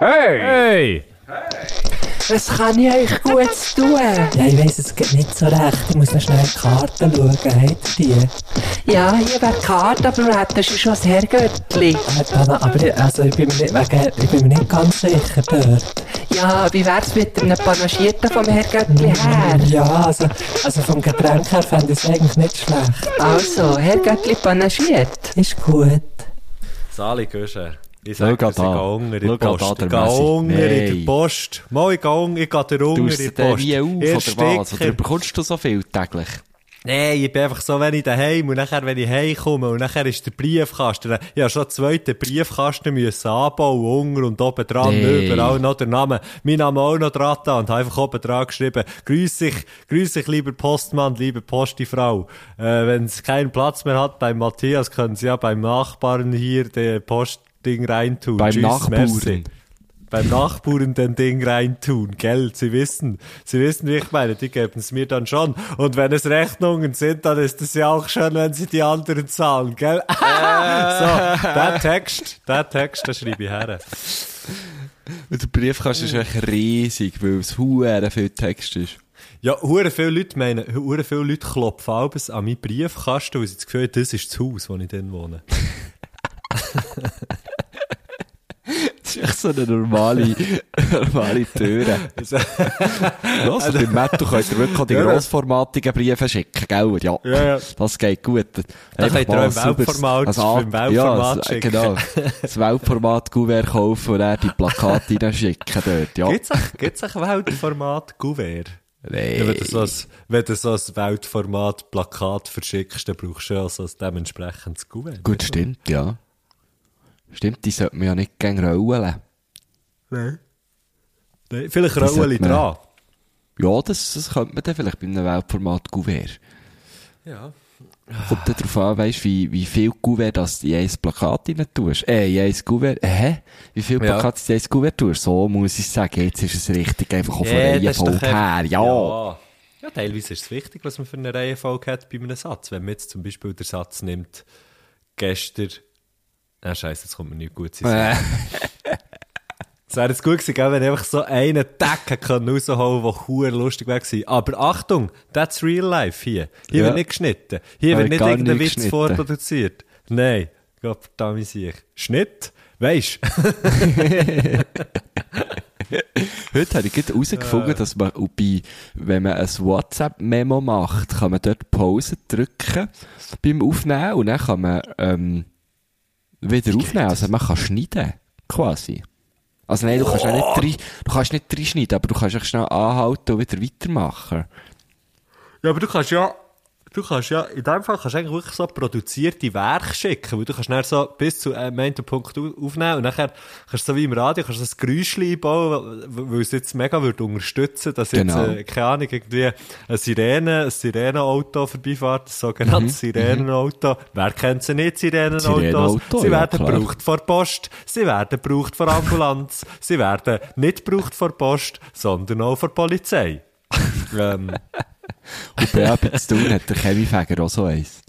Hey! Hey! Was kann ich euch gut tun? Ja, ich weiss, es geht nicht so recht. Ich muss noch schnell die Karten schauen. Habt ihr die? Ja, hier wäre die Karte, aber du hättest schon das Herrgöttli. Äh, Dana, aber ich, also ich, bin mir nicht, wegen, ich bin mir nicht ganz sicher dort. Ja, wie wär's mit einem Panagierten vom Herrgöttli her? Ja, also, also vom Getränk her fände ich es eigentlich nicht schlecht. Also, Herrgöttli panagiert. Ist gut. Sali Göscher. Ich Schau sag, da. ich gehe unter in die da, Post. der Ich gehe unter in die Post. Mal, ich gehe unter, ich gehe unter die Post. nie auf, Ihr oder was? Oder bekommst du so viel täglich? Nein, ich bin einfach so, wenn ich daheim und nachher, wenn ich heimkomme und nachher ist der Briefkasten, ich habe schon einen zweiten Briefkasten müssen anbauen, unter und oben dran, Nee. überall noch der Name, mein Name auch noch dran da und habe einfach oben dran geschrieben, grüß dich, grüß dich, lieber Postmann, liebe Postifrau. Äh, wenn es keinen Platz mehr hat beim Matthias, können Sie ja beim Nachbarn hier den Postding reintun. Beim Tschüss, Nachbarn. merci beim Nachbarn den Ding reintun, gell? Sie wissen, Sie wissen, wie ich meine, die geben es mir dann schon. Und wenn es Rechnungen sind, dann ist es ja auch schön, wenn Sie die anderen zahlen, gell? so, der Text, der Text, den schreibe ich her. Und der Briefkasten ist echt riesig, weil es huere viel Text ist. Ja, hure viele Leute meinen, hure viele Leute klopfen abends an meinen Briefkasten, weil sie das Gefühl haben, das ist das Haus, wo ich dann wohne. Das ist so eine normale, normale Türe. Ja, also beim Matto könnt ihr wirklich die Ja, grossformatigen Briefe schicken, gell? Ja, Ja, ja. das geht gut. Da könnt ihr auch im Weltformat- An- im Weltformat ja, schicken. genau. Das Weltformat-Gouvert kaufen und dann die Plakate reinschicken dort, ja. Gibt's auch, gibt's auch Weltformat Gouvert? Nee. Ja, wenn, du so ein, wenn du so ein Weltformat-Plakat verschickst, dann brauchst du ja so ein dementsprechendes Gouverne. Gut, stimmt, ja. Stimmt, die sollte man ja nicht gegen rollen. Nein. Nein, vielleicht man- dran. Ja, das, das könnte man dann vielleicht bei einem Weltformat-Gouvert. Ja. Kommt dann darauf an, weißt, wie, wie viel Gouvert das du in ein Plakat rein tust. Äh, in ein Gouvert, hä? Wie viel Ja. Plakate du in ein Gouvert tust? So muss ich sagen, jetzt ist es richtig, einfach auch von Ja, der das ist doch Reihenfolge her, ja. ja. Ja, teilweise ist es wichtig, was man für eine Reihenfolge hat bei einem Satz. Wenn man jetzt zum Beispiel den Satz nimmt, gestern, ah, scheiße, jetzt kommt mir nicht gut sein. Äh, Es wäre jetzt gut gewesen, wenn ich einfach so einen können rausholen der huere lustig wäre. Aber Achtung, that's real life hier. Hier Ja. wird nicht geschnitten. Hier wird nicht irgendein Witz geschnitten. vorproduziert. Nein. Gott verdammt sich. Schnitt? Weisst Heute habe ich gerade herausgefunden, dass man bei, wenn man ein WhatsApp-Memo macht, kann man dort Pause drücken beim Aufnehmen und dann kann man ähm, wieder aufnehmen. Also man kann schneiden, quasi. Also nein, du kannst auch nicht drei, du kannst nicht drei schneiden, aber du kannst echt schnell anhalten und wieder weitermachen. Ja, aber du kannst ja, du kannst ja, in dem Fall kannst du eigentlich wirklich so produzierte Werke schicken, weil du kannst dann so bis zu einem Punkt au- aufnehmen und nachher kannst du so wie im Radio, kannst du das Geräusch einbauen, weil es jetzt mega würde unterstützen, dass Genau. jetzt, äh, keine Ahnung, irgendwie eine Sirene, ein Sirenenauto vorbeifährt, ein sogenanntes Sirenenauto. Wer kennt sie nicht, Sirenenautos? Sirenenauto, sie ja, werden klar. gebraucht vor Post, sie werden gebraucht vor Ambulanz, sie werden nicht gebraucht vor Post, sondern auch vor Polizei. ähm, Und bei tun hat der Chemiefäger auch so eins.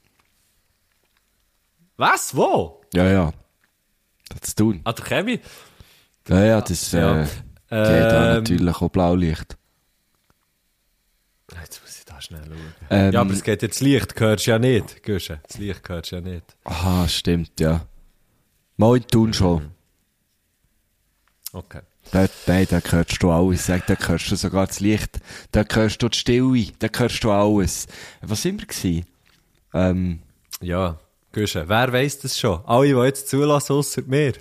Was? Wo? Ja, ja. Das zu tun. Ah, der Chemie? Ja, ja, das, äh, Ja. geht da Ähm, natürlich auch Blaulicht. Jetzt muss ich da schnell schauen. Ähm, ja, aber es geht jetzt Licht, hörst du ja nicht, Güsche. Das Licht hörst du ja nicht. Aha, stimmt, ja. Mal in Thun schon. Okay. Dort, nein, da hörst du alles. Sag, da hörst du sogar das Licht. Da hörst du die Stille. Da hörst du alles. Was sind wir gewesen? Ähm, Ja, Güsche, wer weiss das schon? Alle, die jetzt zulassen, ausser mir.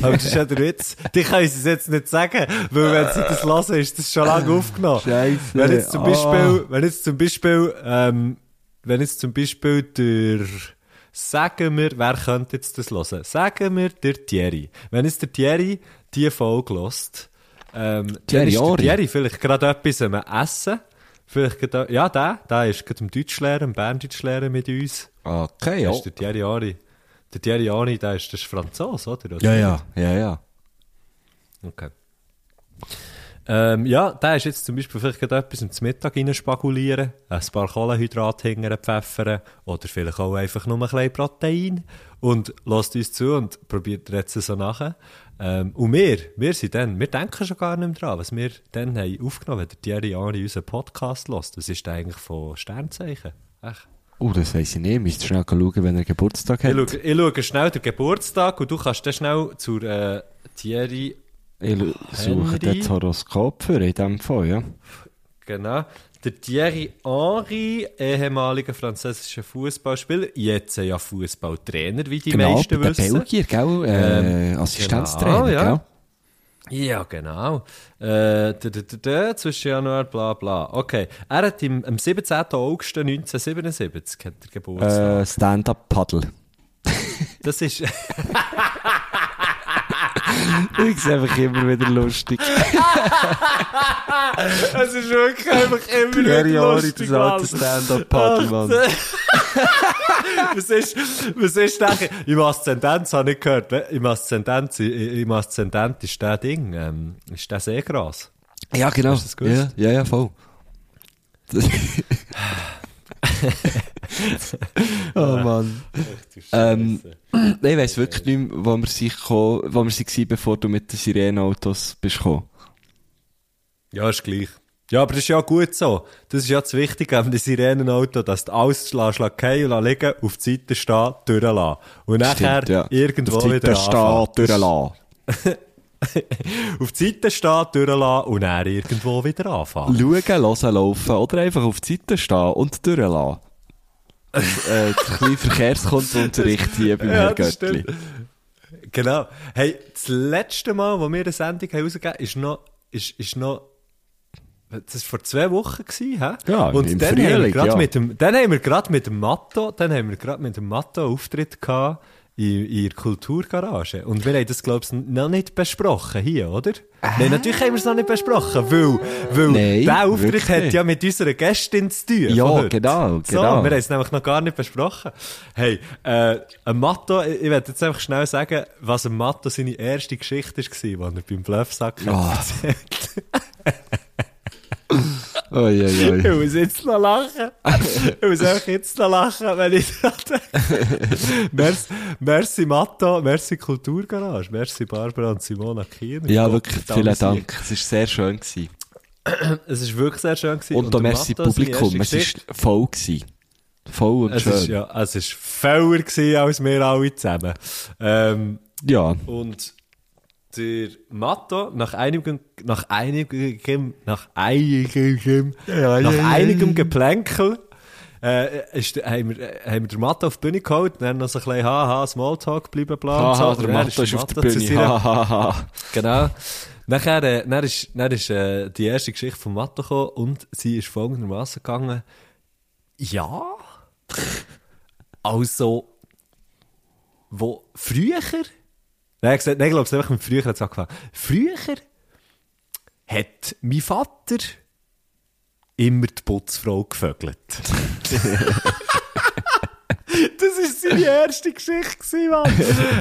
aber das ist ja der Witz. Die können es jetzt nicht sagen, weil wenn sie das hören, ist das schon lange aufgenommen. Scheisse. Wenn jetzt zum Ah. Beispiel, wenn jetzt zum Beispiel, ähm, wenn jetzt zum Beispiel der, sagen wir, wer könnte jetzt das hören? Sagen wir der Thierry. Wenn jetzt der Thierry die Folge hört, ähm, Thierry der. Thierry vielleicht gerade etwas am Essen. Vielleicht gerade, ja, der, der ist gerade im Deutschlehrer, im Berndeutschlehrer mit uns. okay, ja. Das ist der Thierry Ari. Der Thierry Ari, der ist, das ist Franzose, oder? oder? Ja, ja, ja, ja. Okay. Ähm, ja, der ist jetzt zum Beispiel vielleicht etwas ins Mittag reinspagulieren, ein paar Kohlenhydrate hingern pfeffern oder vielleicht auch einfach nur ein bisschen Protein und lasst uns zu und probiert jetzt so nachher. Ähm, und wir, wir sind dann, wir denken schon gar nicht mehr dran, was wir dann haben aufgenommen, wenn der Thierry Henry unseren Podcast lässt. Was ist eigentlich von Sternzeichen? Echt? Oh, das weiss ich nicht. Müsst schnell schauen, wenn er Geburtstag Ich hat. schaue, ich schaue schnell den Geburtstag und du kannst dann schnell zur äh, Thierry Ich suche Henry. das Horoskop für in dem Fall, ja. Genau. Der Thierry Henry, ehemaliger französischer Fußballspieler, jetzt ja Fußballtrainer, wie die genau, meisten bei wissen. Belgier, gell? Äh, Ähm, Assistenztrainer, genau, ja. gell? Ja, genau. Äh, d -d -d -d, zwischen Januar, bla bla. Okay. Er hat im, am 17. August 1977 hat er Geburtstag. Äh, Stand-up-Paddle. Das ist. Ich sehe einfach immer wieder lustig. Es ist wirklich einfach immer wieder Henry, lustig, das alte Mann. Stand-up-Paddle, Mann. was ist, was ist denn, im Aszendenz habe ich gehört, im Aszendenz, im Aszendent ist der Ding, ähm, ist der Seegras. Ja, genau. Das Ja, ja, ja, voll. Oh Mann. Ähm, ich weiss wirklich nicht mehr, wo wir sich ko- wo wir sie waren, bevor du mit den Sirenenautos bist gekommen. Ja, ist gleich. Ja, aber das ist ja gut so. Das ist ja das Wichtige dem Sirenenauto, dass du alles lässt fallen und liegen, auf die Seite stehen, durchlassen. Und nachher Stimmt, ja. irgendwo Auf die wieder Seite anfangen. stehen, durchlassen. Auf die Seite stehen, durchlassen und dann irgendwo wieder anfangen. Schauen, hören, laufen oder einfach auf die Seite stehen und durchlassen. Äh, der kleine Verkehrskundenunterricht hier beim das Göttli. Genau. Hey, das letzte Mal, wo wir eine Sendung haben rausgegeben haben, ist noch, ist, ist noch, das war vor zwei Wochen gewesen, hä? Ja, Und im dann haben wir Frühling, gerade ja. mit dem, dann haben wir gerade mit dem Matto, dann haben wir gerade mit dem Matto Auftritt gehabt in, in der Kulturgarage. Und wir haben das, glaubst du, noch nicht besprochen hier, oder? Nein, natürlich haben wir es noch nicht besprochen, weil, weil Nein, der Auftritt hat ja mit unserer Gästin zu tun. Ja, heute. genau, So, genau. wir haben es nämlich noch gar nicht besprochen. Hey, äh, ein Matto, ich, ich werde jetzt einfach schnell sagen, was ein Matto seine erste Geschichte war, die er beim Bluffsack Ah. erzählt Oi, oi, Ich oi. muss jetzt noch lachen. Ich muss einfach jetzt noch lachen, wenn ich dran denke. merci, merci Matto, merci Kulturgarage, merci Barbara und Simona Kiener. Ja, wirklich, vielen. Dank. Es war sehr schön. Gewesen. Es war wirklich sehr schön. Gewesen. Und, da der merci Matto, Publikum. Es war voll. Gewesen. Voll und Es schön. ist, ja, es ist voller gewesen als wir alle zusammen. Ähm, ja. und der Matto, nach einigem, nach einigem, nach einigem, nach einigem Geplänkel, äh, ist, haben, wir, äh, haben wir den Matto auf die Bühne geholt, dann noch so ein bisschen haha, Smalltalk, bleiben bla und so. Haha, der Matto ist auf der Bühne. Hahaha. Genau. Nachher, äh, dann ist, dann ist äh, die erste Geschichte von Matto gekommen und sie ist folgendermaßen gegangen. Ja. Also, wo früher, nein, ich glaube, es hat einfach mit früher angefangen. Früher hat mein Vater immer die Putzfrau gevögelt. Das ist seine erste Geschichte gewesen, Mann.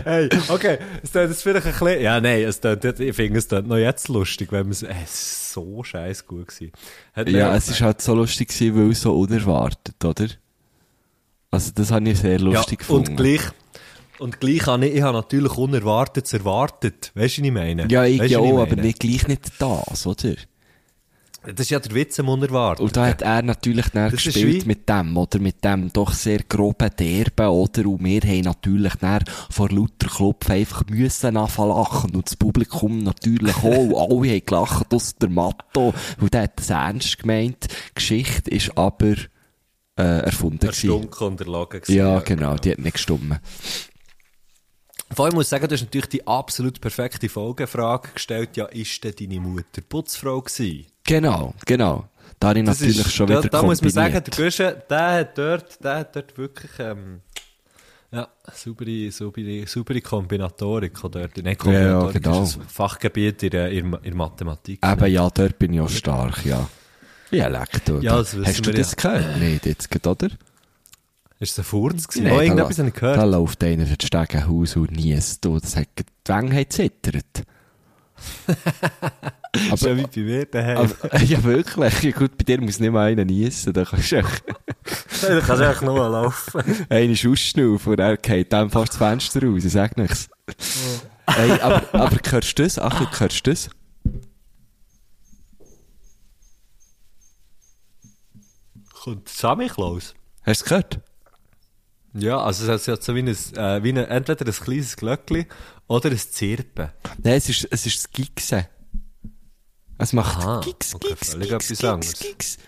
Hey, okay, es klingt jetzt vielleicht ein bisschen, ja, nein, es klingt, ich finde, es klingt noch jetzt lustig, wenn man es, es ist so scheiß gut gewesen. Hat Ja, es war halt so lustig, gewesen, weil so unerwartet, oder? Also, das habe ich sehr lustig ja, gefunden. Und gleich, und gleich habe ich, ich habe natürlich Unerwartetes erwartet. Weißt du, was ich meine? ja, ich Weisst ja auch, aber nicht, gleich nicht das, oder? Das ist ja der Witz am Unerwarteten. Und da hat er natürlich dann Das gespielt mit dem, oder? Mit dem doch sehr groben Derben, oder? Und wir haben natürlich dann vor lauter Klopf einfach müssen anfangen lachen. Und das Publikum natürlich auch. Und alle haben gelacht, aus der Matto. Und der hat das ernst gemeint. Die Geschichte ist aber, äh, erfunden gewesen. Erstunken und erlogen gewesen. Ja, genau, die hat nicht gestummen. Vor allem muss ich sagen, du hast natürlich die absolut perfekte Folgefrage gestellt. Ja, ist denn deine Mutter Putzfrau gewesen? Genau, genau. Da habe ich Das natürlich ist, schon da, wieder da muss man sagen, kombiniert. der Guschen, der hat dort, der hat dort wirklich, ähm, ja, saubere, saubere, saubere Kombinatorik, oder dort, nicht Kombinatorik, genau. ist ein Fachgebiet in, der- in, in Mathematik. Eben, ja, dort bin ich auch stark, ja. Ja, leck du. Ja, das wissen Hast du das gehört? Nicht jetzt oder? Ist es ein Furz gewesen? Nein, oh, da, irgendetwas habe ich da gehört. läuft einer durch das Stegenhaus und niest. Das hat die Wange hat zittert. Aber, so wie bei mir daheim. Aber, ja, wirklich. Ja, gut, bei dir muss nicht mal einer niesen. Da kannst du echt, da kannst du echt nur laufen. einen ausschnaufen und er geht dann fast das Fenster raus, ich sag nichts. Hey, aber, aber hörst du das? Achtung, hörst du das? Kommt Sammy Klaus? Hast du es gehört? Ja, also es hat so wie ein, äh, wie ein, entweder ein kleines Glöckchen oder ein Zirpen. Nein, es ist, es ist das Gigsen. Es macht Aha, Gigs, okay, Gigs, völlig Gigs, etwas anderes. Gigs.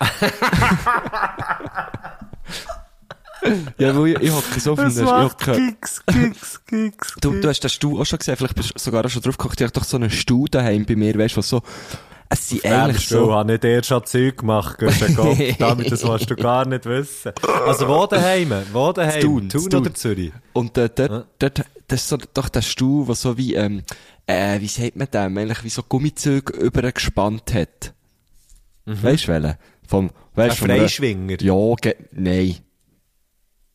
ja, weil ich, ich hocke so einem, ich hocke, Gigs, Gigs, Gigs. du, du hast den Stuhl auch schon gesehen, vielleicht bist du sogar auch schon drauf geguckt, ich habe doch so einen Stuhl daheim bei mir, weißt du, was so, es sind eigentlich so. Habe nicht erst schon Zeug gemacht, Gott, damit das willst du gar nicht wissen. Also wo daheim? Wo daheim? Thun, Thun, oder Zürich? und äh, dort, Ja. dort, das ist so, doch der Stuhl, der so wie, ähm, äh, wie sagt man dem, eigentlich wie so Gummizüge übergespannt hat. Weißt du, welchen? Vom, Ein weißt, vom, äh, Freischwinger? ja, ge nein.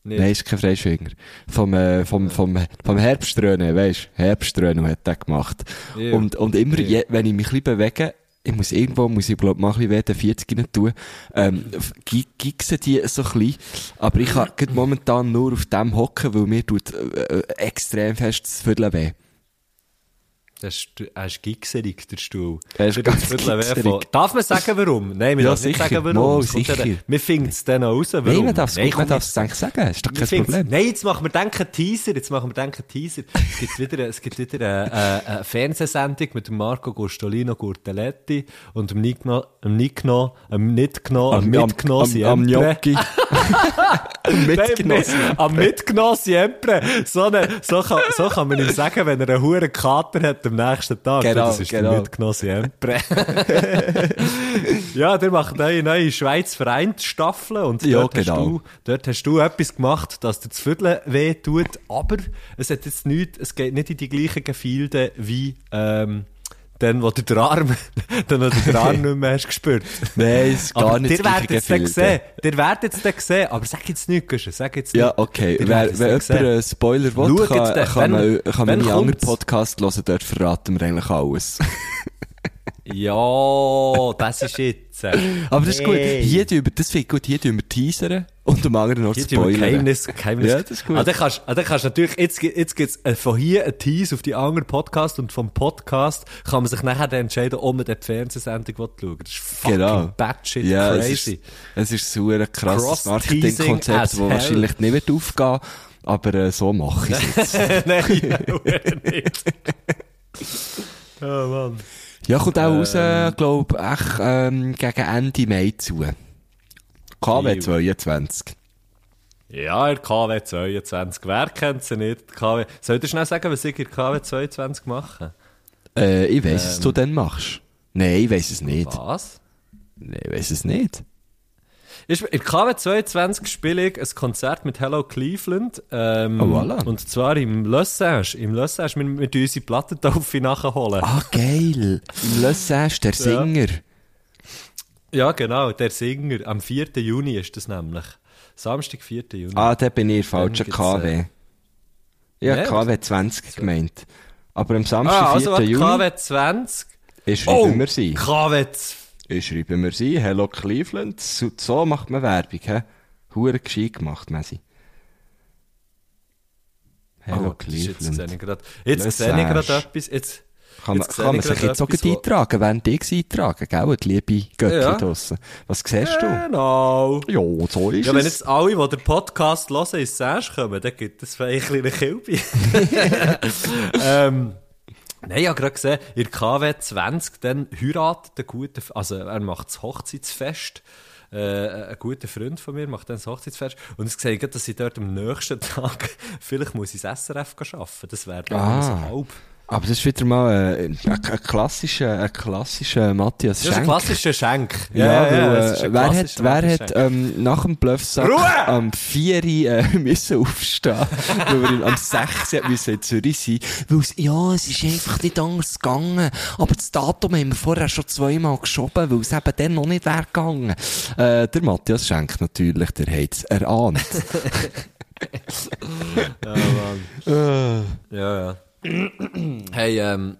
Nicht. Nein, ist kein Freischwinger. Vom, äh, vom, vom, vom Herbströnen, weisst Herbströnen hat der gemacht. Ja. Und, und immer, Ja. je, wenn ich mich ein bisschen bewege, ich muss irgendwo, muss ich glaub, mal ein bisschen WD 40 rein tun, ähm, gi- gigsen die so ein bisschen. Aber ich kann momentan nur auf dem hocken, weil mir tut, äh, äh, extrem fest das Viertel weh. Das ist, er ist gigserig, der Stuhl. Er ist ganz von- Darf man sagen, warum? Nein, wir Ja, dürfen nicht sagen, warum. Ja sicher. dann- Wir finden es dann auch raus, warum. Nein, man darf es man komm, darf es eigentlich sagen, ist doch kein Problem. Nein, jetzt machen wir denken Teaser. Jetzt machen wir denken Teaser. Es gibt wieder, es gibt wieder eine, eine, eine Fernsehsendung mit dem Marco Gustolino Gurteletti und dem Nikno, dem Nikno, dem Nitgno, dem Mitgno am, am Siempre. Gnocchi. Am Mitgenossen. Nein, Am Mitgno Siempre. So, eine, so, kann, so kann man ihm sagen, wenn er einen hohen Kater hat am nächsten Tag. Genau, das ist genau. der Mitgno Siempre. ja, der macht neue, neue Schweiz vereint Staffeln und Ja, dort, genau. hast du, dort hast du etwas gemacht, dass dir das Viertel weh tut, aber es hat jetzt nichts, es geht nicht in die gleichen Gefilde wie, ähm, dann, wo du den Arm, dann, wo du den Arm nicht mehr hast gespürt. Nein, es ist gar aber nicht ihr werdet es dann sehen. Ihr werdet es dann sehen. Aber sag jetzt nichts. Sag jetzt Ja, okay. Ihr Wer, dann jemand einen Spoiler will, kann, den. kann, man, kann wenn meine anderen? Podcast hören, dort verraten wir eigentlich alles. Ja, das ist jetzt. äh, Aber das ist gut. Hier tun wir, das finde ich gut, hier tun wir teasern und am anderen noch spoilern. Geheimnis, Geheimnis. Ja, das ist gut. Ah, dann kannst, ah, dann kannst natürlich, jetzt, jetzt gibt's äh, von hier ein Tease auf die anderen Podcast und vom Podcast kann man sich nachher dann entscheiden, ob man die Fernsehsendung will schauen Das ist fucking Genau. batshit Ja, es crazy. ist, es ist so ein krasses Marketingkonzept, as das wahrscheinlich nicht wird aufgehen aber äh, so mache ich es jetzt. Nein, nicht. oh Mann. ja, kommt auch raus, glaube echt ähm, gegen Ende Mai zu. KW 22. Ja, in der KW 22. Wer kennt sie nicht? KW. Soll ich schnell sagen, was ich in der KW 22 mache? Äh, ich weiss, was du dann machst. Nein, ich weiss es nicht. Was? Nein, ich weiss es nicht. Ich, in der KW 22 spiele ich ein Konzert mit Hello Cleveland. Ähm, Oh, voilà. Und zwar im Le Sage. Im Le Sage, wir, wir unsere Plattentaufe nachholen. Ah, geil. Im Le Sage, der Singer. Ja, genau, der Singer. Am 4. Juni ist das nämlich. Samstag, 4. Juni. Ah, da bin ich falscher KW. äh, Ja, Nee, KW 20 gemeint. Aber am Samstag, ah 4. also warte, Juni, KW 20. ich Oh, wir sie. KW 20. Ich schreiben wir sie. Hello Cleveland. So, so macht man Werbung, hä? Hure gescheit gemacht, Messi. Hello Oh, ist Cleveland. jetzt sehe ich gerade etwas. Jetzt, Kann man, kann man ich sich jetzt auch eintragen, während ich eintragen, gell? Die liebe Göttli Ja. draussen. Was siehst du? Genau. Ja, so ist Ja, wenn es. jetzt alle, die den Podcast hören, ins Sash kommen, dann gibt es vielleicht ein kleines Kilby. ähm, nein, ich habe gerade gesehen, in KW 20, dann heiratet der gute, also er macht das Hochzeitsfest. Äh, ein guter Freund von mir macht dann das Hochzeitsfest. Und sehe gerade, dass ich dort am nächsten Tag, vielleicht muss ich ins SRF arbeiten. Das wäre dann Ah. so halb. Aber das ist wieder mal äh, ein, ein klassischer, ein klassischer Matthias Das ist ein Schenk. klassischer Schenk. Ja, weil, das ist äh, ein wer hat, wer Schenk. hat ähm, nach dem Bluffsack Ruhe! am 4 Uhr äh, müssen aufstehen, weil wir am 6 Uhr müssen in Zürich sein, weil es, ja, es ist einfach nicht anders gegangen, aber das Datum haben wir vorher schon zweimal geschoben, weil es eben dann noch nicht wäre gegangen. Äh, der Matthias Schenk natürlich, der hat es erahnt. Ja, Mann. Ja, ja. Hey, ähm,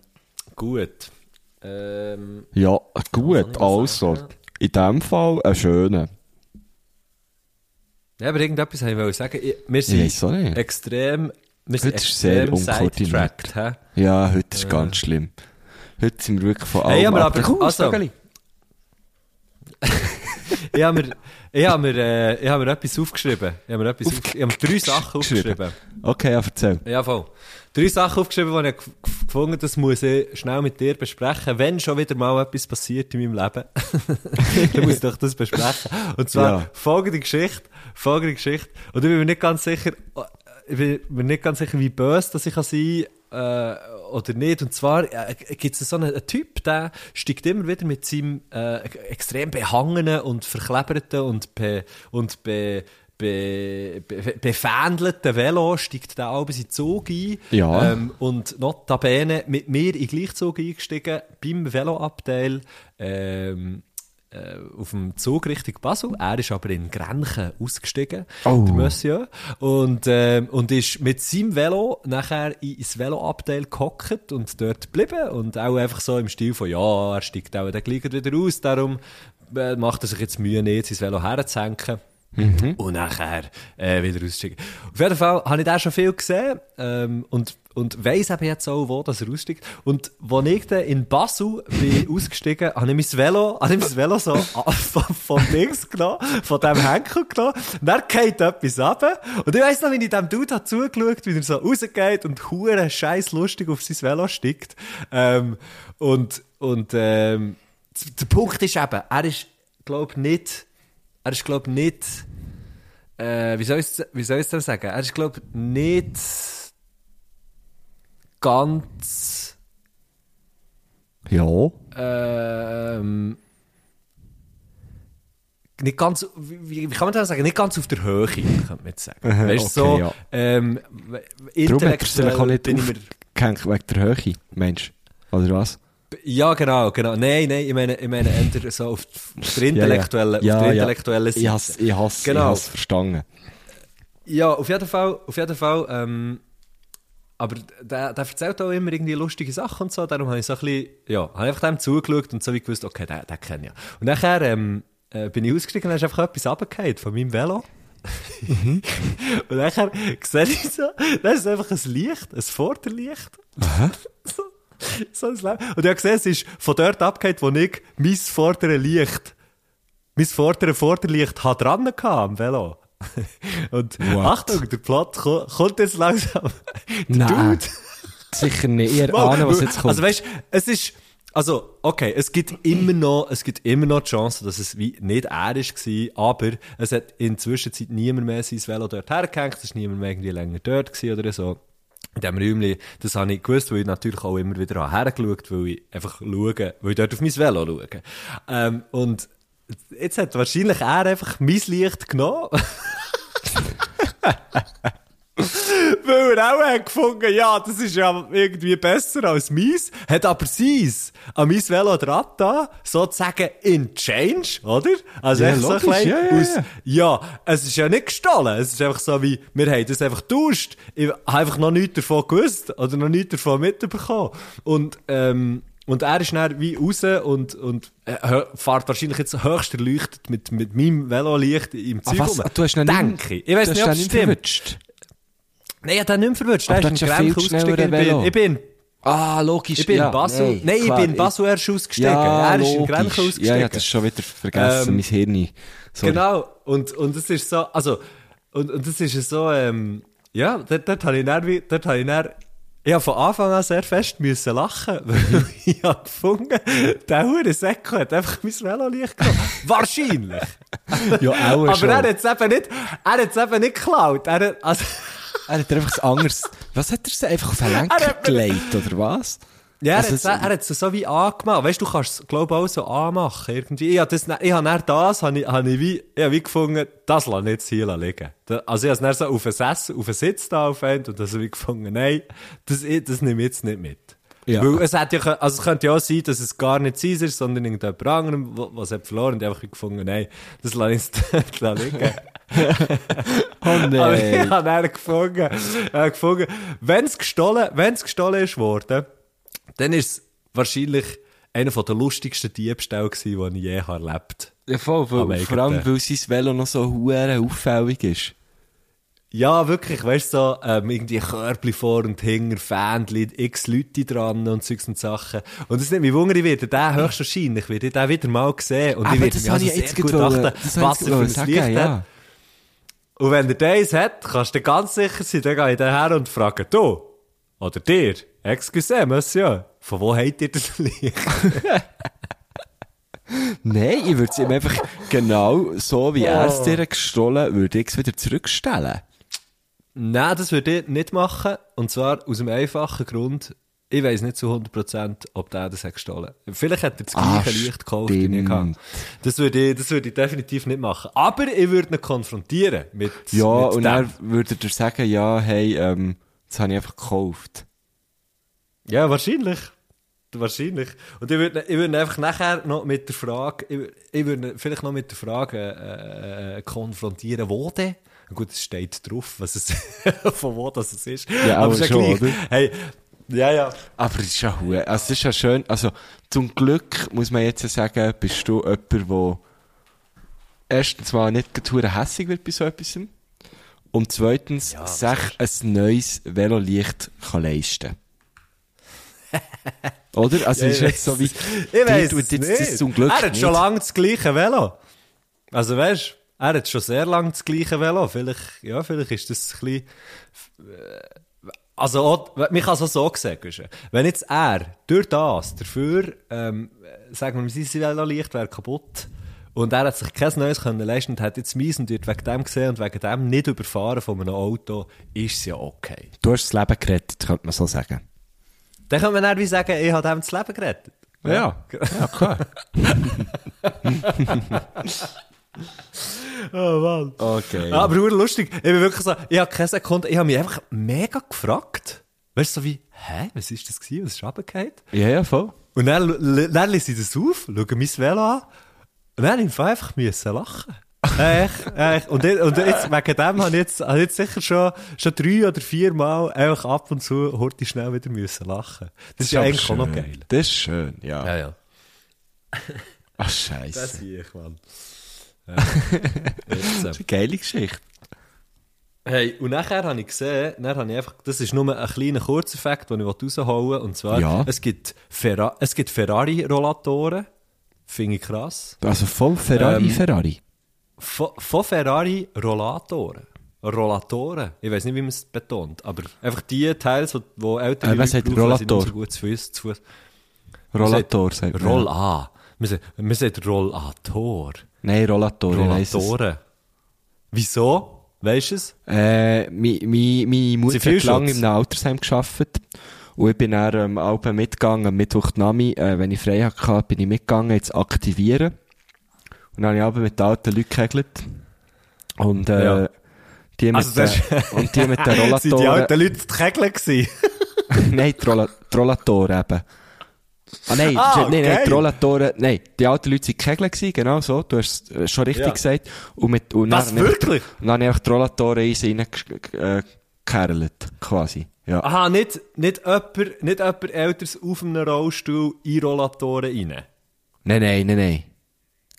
gut. Ähm, Ja, gut, also. sagen? In dem Fall ein schöner. ja, aber irgendetwas wollte ich sagen. Wir sind extrem, wir sind Heute ist sehr extrem unkoordiniert. Ja, heute ist ganz schlimm. Heute sind wir wirklich von Hey, allem aber- ab. aber- Komm, also-. Ich habe mir, ich habe mir, äh, ich habe mir etwas aufgeschrieben. Ich habe mir etwas auf, ich habe drei Sachen aufgeschrieben. Okay, ja, erzähl. Ja, voll. Drei Sachen aufgeschrieben, die ich gefunden das muss ich schnell mit dir besprechen. Wenn schon wieder mal etwas passiert in meinem Leben, dann muss ich doch das besprechen. Und zwar Ja. folgende Geschichte, folgende Geschichte. Und ich bin mir nicht ganz sicher, ich bin mir nicht ganz sicher, wie böse das ich kann sein äh, oder nicht. Und zwar äh, gibt es so einen, einen Typ, der steigt immer wieder mit seinem äh, extrem behangenen und verkleberten und, be, und be, be, be, befähndelten Velo steigt der in den Zug ein. Ja. Ähm, und notabene mit mir in den Gleichzug eingestiegen, beim Veloabteil, ähm, äh, auf dem Zug Richtung Basel. Er ist aber in Grenchen ausgestiegen, Oh. der Monsieur. Und, ähm, und ist mit seinem Velo nachher ins Veloabteil gehockt und dort geblieben. Und auch einfach so im Stil von, ja, er steigt auch dann gleich wieder aus, darum äh, macht er sich jetzt Mühe nicht, sein Velo herzuhängen. Und nachher äh, wieder aussteigen. Auf jeden Fall habe ich da schon viel gesehen ähm, und, und weiss eben jetzt auch, wo das er aussteigt. Und als ich dann in Basel bin ausgestiegen, habe ich mein Velo, habe ich mein Velo so von, von links genommen, von dem Henkel genommen, und dann geht etwas runter. Und ich weiss noch, wie ich dem Dude habe zugeschaut, wie er so rausgeht und hure scheiß lustig auf sein Velo steigt. Ähm, und und ähm, der Punkt ist eben, er ist, glaube nicht er ist, glaube nicht, äh, wie soll ich ich das sagen? Er ist, glaube nicht ganz, Ja. ähm, nicht ganz, wie, wie kann man das sagen? Nicht ganz auf der Höhe, könnte man jetzt sagen. Aha, Weißt okay, so, ja. ähm, Darum hat er sich intellektuell auch nicht ich aufgehängt wegen der Höhe, Mensch. Oder was? Ja, genau, genau. Nein, nein, ich meine, ich meine, eher so auf, auf der intellektuellen, ja, auf der ja. intellektuellen Ich has, ich has, Genau. ich has verstanden. Ja, auf jeden Fall, auf jeden Fall, ähm, aber der, der erzählt auch immer irgendwie lustige Sachen und so, darum habe ich so ein bisschen, ja, habe einfach dem zugeschaut und so wie gewusst, okay, den, den kenne ich ja. Und nachher, ähm, äh, bin ich ausgestiegen und ist einfach etwas runtergefallen von meinem Velo. Mhm. und nachher sehe ich so, das ist einfach ein Licht, ein Vorderlicht. so, so ein Leben. Und ich habe gesehen, es ist von dort abgehängt, wo ich mein vordere Licht, mein vordere Vorderlicht hat dran gehabt am Velo. Und What? Achtung, der Plot ko- kommt jetzt langsam. Der Nein. Dude. Sicher nicht. Ihr ahnen, was jetzt kommt. Also weißt, es ist, also okay, es gibt immer noch, es gibt immer noch die Chance, dass es wie nicht er ist gewesen, aber es hat in der Zwischenzeit niemand mehr sein Velo dort hergehängt, es ist niemand mehr irgendwie länger dort gewesen oder so. In diesem Räumchen, das habe ich gewusst, weil ich natürlich auch immer wieder hergeschaut weil ich einfach schaue, weil ich dort auf mein Velo schaue. Ähm, und jetzt hat wahrscheinlich er einfach mein Licht genommen. Weil er auch hat gefunden, ja, das ist ja irgendwie besser als meins, hat aber seins an mein Velo dran da, sozusagen in Change, oder? Also Ja, echt so ein logisch, klein ja, ja, aus, ja. es ist ja nicht gestohlen, es ist einfach so wie, wir haben das einfach getauscht, ich habe einfach noch nichts davon gewusst, oder noch nichts davon mitbekommen. Und, ähm, und er ist dann wie raus und, und äh, fährt wahrscheinlich jetzt höchst erleuchtet mit, mit meinem Velolicht im Ah, Zeug was? Du hast ihn Denke ich. Ich weiß nicht, ob es stimmt. verwünscht. Nein, ich habe den nicht mehr verwünscht. Der ist du in schneller ausgestiegen. Ich bin, Velo. ich bin, Ah, logisch. ich bin ja, in Basel. nein, Nein, ich klar, bin in Basel erst ausgestiegen. Ja, er ist in. Grenchen ausgestiegen. Ja, ja, das ist schon wieder vergessen, Ähm, mein Hirn. Sorry. Genau. Und, und das ist so, also, und, und das ist so, ähm, ja, dort, dort habe ich dann, wie- dort habe ich dann, ich habe von Anfang an sehr fest müssen lachen, weil ich habe gefunden, der hure Säcko hat einfach mein Velolicht genommen. Wahrscheinlich. Ja, auch Aber schon. er hat es eben nicht, er hat es eben nicht geklaut. Er hat, also, Er hat einfach ein anderes... Was hat er sich einfach auf den Lenker Er hat gelegt, oder was? Ja, er Also hat es- hat so wie angemacht. Weißt du, du kannst es, glaube ich, auch so anmachen. Irgendwie. Ich habe das, ich habe dann das, habe ich, habe ich wie, ich habe wie gefunden, das lasse ich jetzt hier liegen. Also ich habe es dann so auf einen Sess, auf einen Sitz da aufhängt und das habe ich gefunden, nein, das, das nehme ich jetzt nicht mit. Ja. Weil es hätte ja, also es könnte ja auch sein, dass es gar nicht sein ist, sondern irgendjemand anderem, was hat verloren und ich habe einfach gefunden, nein, das lasse ich jetzt liegen. Oh Aber ich nein. habe dann gefunden, äh, gefunden wenn es gestohlen, wenn's gestohlen ist worden, dann ist es wahrscheinlich einer der lustigsten Diebstähle gewesen, die ich je habe erlebt Ja, voll, weil, vor allem, weil sein Velo noch so hure auffällig ist. Ja, wirklich, weißt du, so, ähm, irgendwie Körbli vor und hinter, Fähnchen, x Leute dran und Zeugs und Sachen. Und es nimmt mich wunder, ich werde den höchstwahrscheinlich, werde ich den wieder mal sehen. Und ich werde mir also sehr gut achten, habe was er für ein Licht hat. ja. Und wenn er das hat, kannst du dir ganz sicher sein, dann gehe ich daher und frage, du, oder dir, excuse, monsieur, von wo habt ihr das Licht? Nein, ich würde es ihm einfach genau so, wie er es dir gestohlen würde ich es wieder zurückstellen. Nein, das würde ich nicht machen. Und zwar aus dem einfachen Grund, ich weiß nicht zu 100%, ob der das hat gestohlen Vielleicht hat er das Ah, gleiche Licht gekauft, wie ich. Das würde ich, das würde ich definitiv nicht machen. Aber ich würde ihn konfrontieren mit, Ja, mit und dann würde er dir sagen, ja, hey, ähm, das habe ich einfach gekauft. Ja, wahrscheinlich. Wahrscheinlich. Und ich würde, ich würde einfach nachher noch mit der Frage, ich, ich würde vielleicht noch mit der Frage äh, äh, konfrontieren, wo denn? Gut, es steht drauf, was es, von wo das es ist. Ja, aber aber schon, gleich. Hey, ja, ja. Aber es ist ja hu- also es ist ja schön, also zum Glück muss man jetzt ja sagen, bist du jemand, der erstens mal nicht gerade hässig wird bei so etwas und zweitens sich ein neues Velolicht kann leisten Oder? Also Ja, es ist jetzt so wie, Ich es jetzt nicht. das zum Glück Er hat nicht. schon lange das gleiche Velo. Also weißt er hat schon sehr lange das gleiche Velo. Vielleicht, ja, vielleicht ist das ein bisschen, äh, also, auch, man kann es auch so sagen, wenn jetzt er durch das dafür, ähm, sagen wir, sein Velo-Licht wäre kaputt und er hat sich kein neues können leisten und hat jetzt mies und wird wegen dem gesehen und wegen dem nicht überfahren von einem Auto, ist es ja okay. Du hast das Leben gerettet, könnte man so sagen. Dann kann man wie sagen, ich habe dem das Leben gerettet. Ja, ja klar. Oh Mann. Okay. Ja, aber hure lustig. Ich bin wirklich so, ich habe keine Sekunde, ich habe mich einfach mega gefragt. Weißt du, so wie, hä, was ist das gewesen? Was ist runtergefallen? Ja, ja, voll. Und dann, dann lese ich das auf, schaue mein Velo an. Und dann musste ich einfach müssen lachen. echt, echt. Und, jetzt- und jetzt, wegen dem habe ich jetzt, habe ich jetzt sicher schon, schon drei oder vier Mal einfach ab und zu heute schnell wieder müssen lachen. Das, ist ja aber eigentlich auch noch schön. geil. Das ist schön, ja. ja. Ach, scheiße. Das sehe ich, Mann. Ja. Das äh, ist eine geile Geschichte. Hey, und nachher habe ich gesehen, dann habe ich einfach, das ist nur ein kleiner Kurzeffekt, den ich rausholen will. Und zwar, Ja. es gibt, Ferra es gibt Ferrari-Rollatoren. Finde ich krass. Also voll Ferrari, Ähm, Ferrari. Von, von Ferrari Rollatoren. Rollatoren. Ich weiß nicht, wie man es betont, aber einfach die Teils, die, die ältere Äh, sagt brauchen, Rollator? nicht so gut zu Fuß, zu. Rollator, sagt man. Roll A. Man sagt, man sagt Rollator. Nein, Rollator, ich weiss es. Rollatoren. Wieso? Weißt du es? Äh, mi, mi, meine Mutter hat lange in einem Altersheim gearbeitet. Und ich bin dann ähm, auch mitgegangen, am Mittwoch Nami, äh, wenn ich frei hatte, bin ich mitgegangen, jetzt aktivieren. Und dann habe ich mit den alten Leuten gehegelt. Und, äh, Ja. die mit, Also den, und die mit den Sind die Rollatoren. alten Leute die Kegel gewesen? nein, die Rollatoren eben. Ah, nein, Ah, nein, nein, geil. die Rollatoren, nein, die alten Leute sind Kegel gewesen, genau so, du hast es äh, schon richtig Ja. gesagt. Und mit, und Was, dann wirklich? Und dann habe ich einfach die Rollatoren in sie reingekerlt, quasi. Ja. Aha, nicht, nicht jemand, nicht jemand Älteres auf einem Rollstuhl in Rollatoren rein. Nein, nein, nein, nein.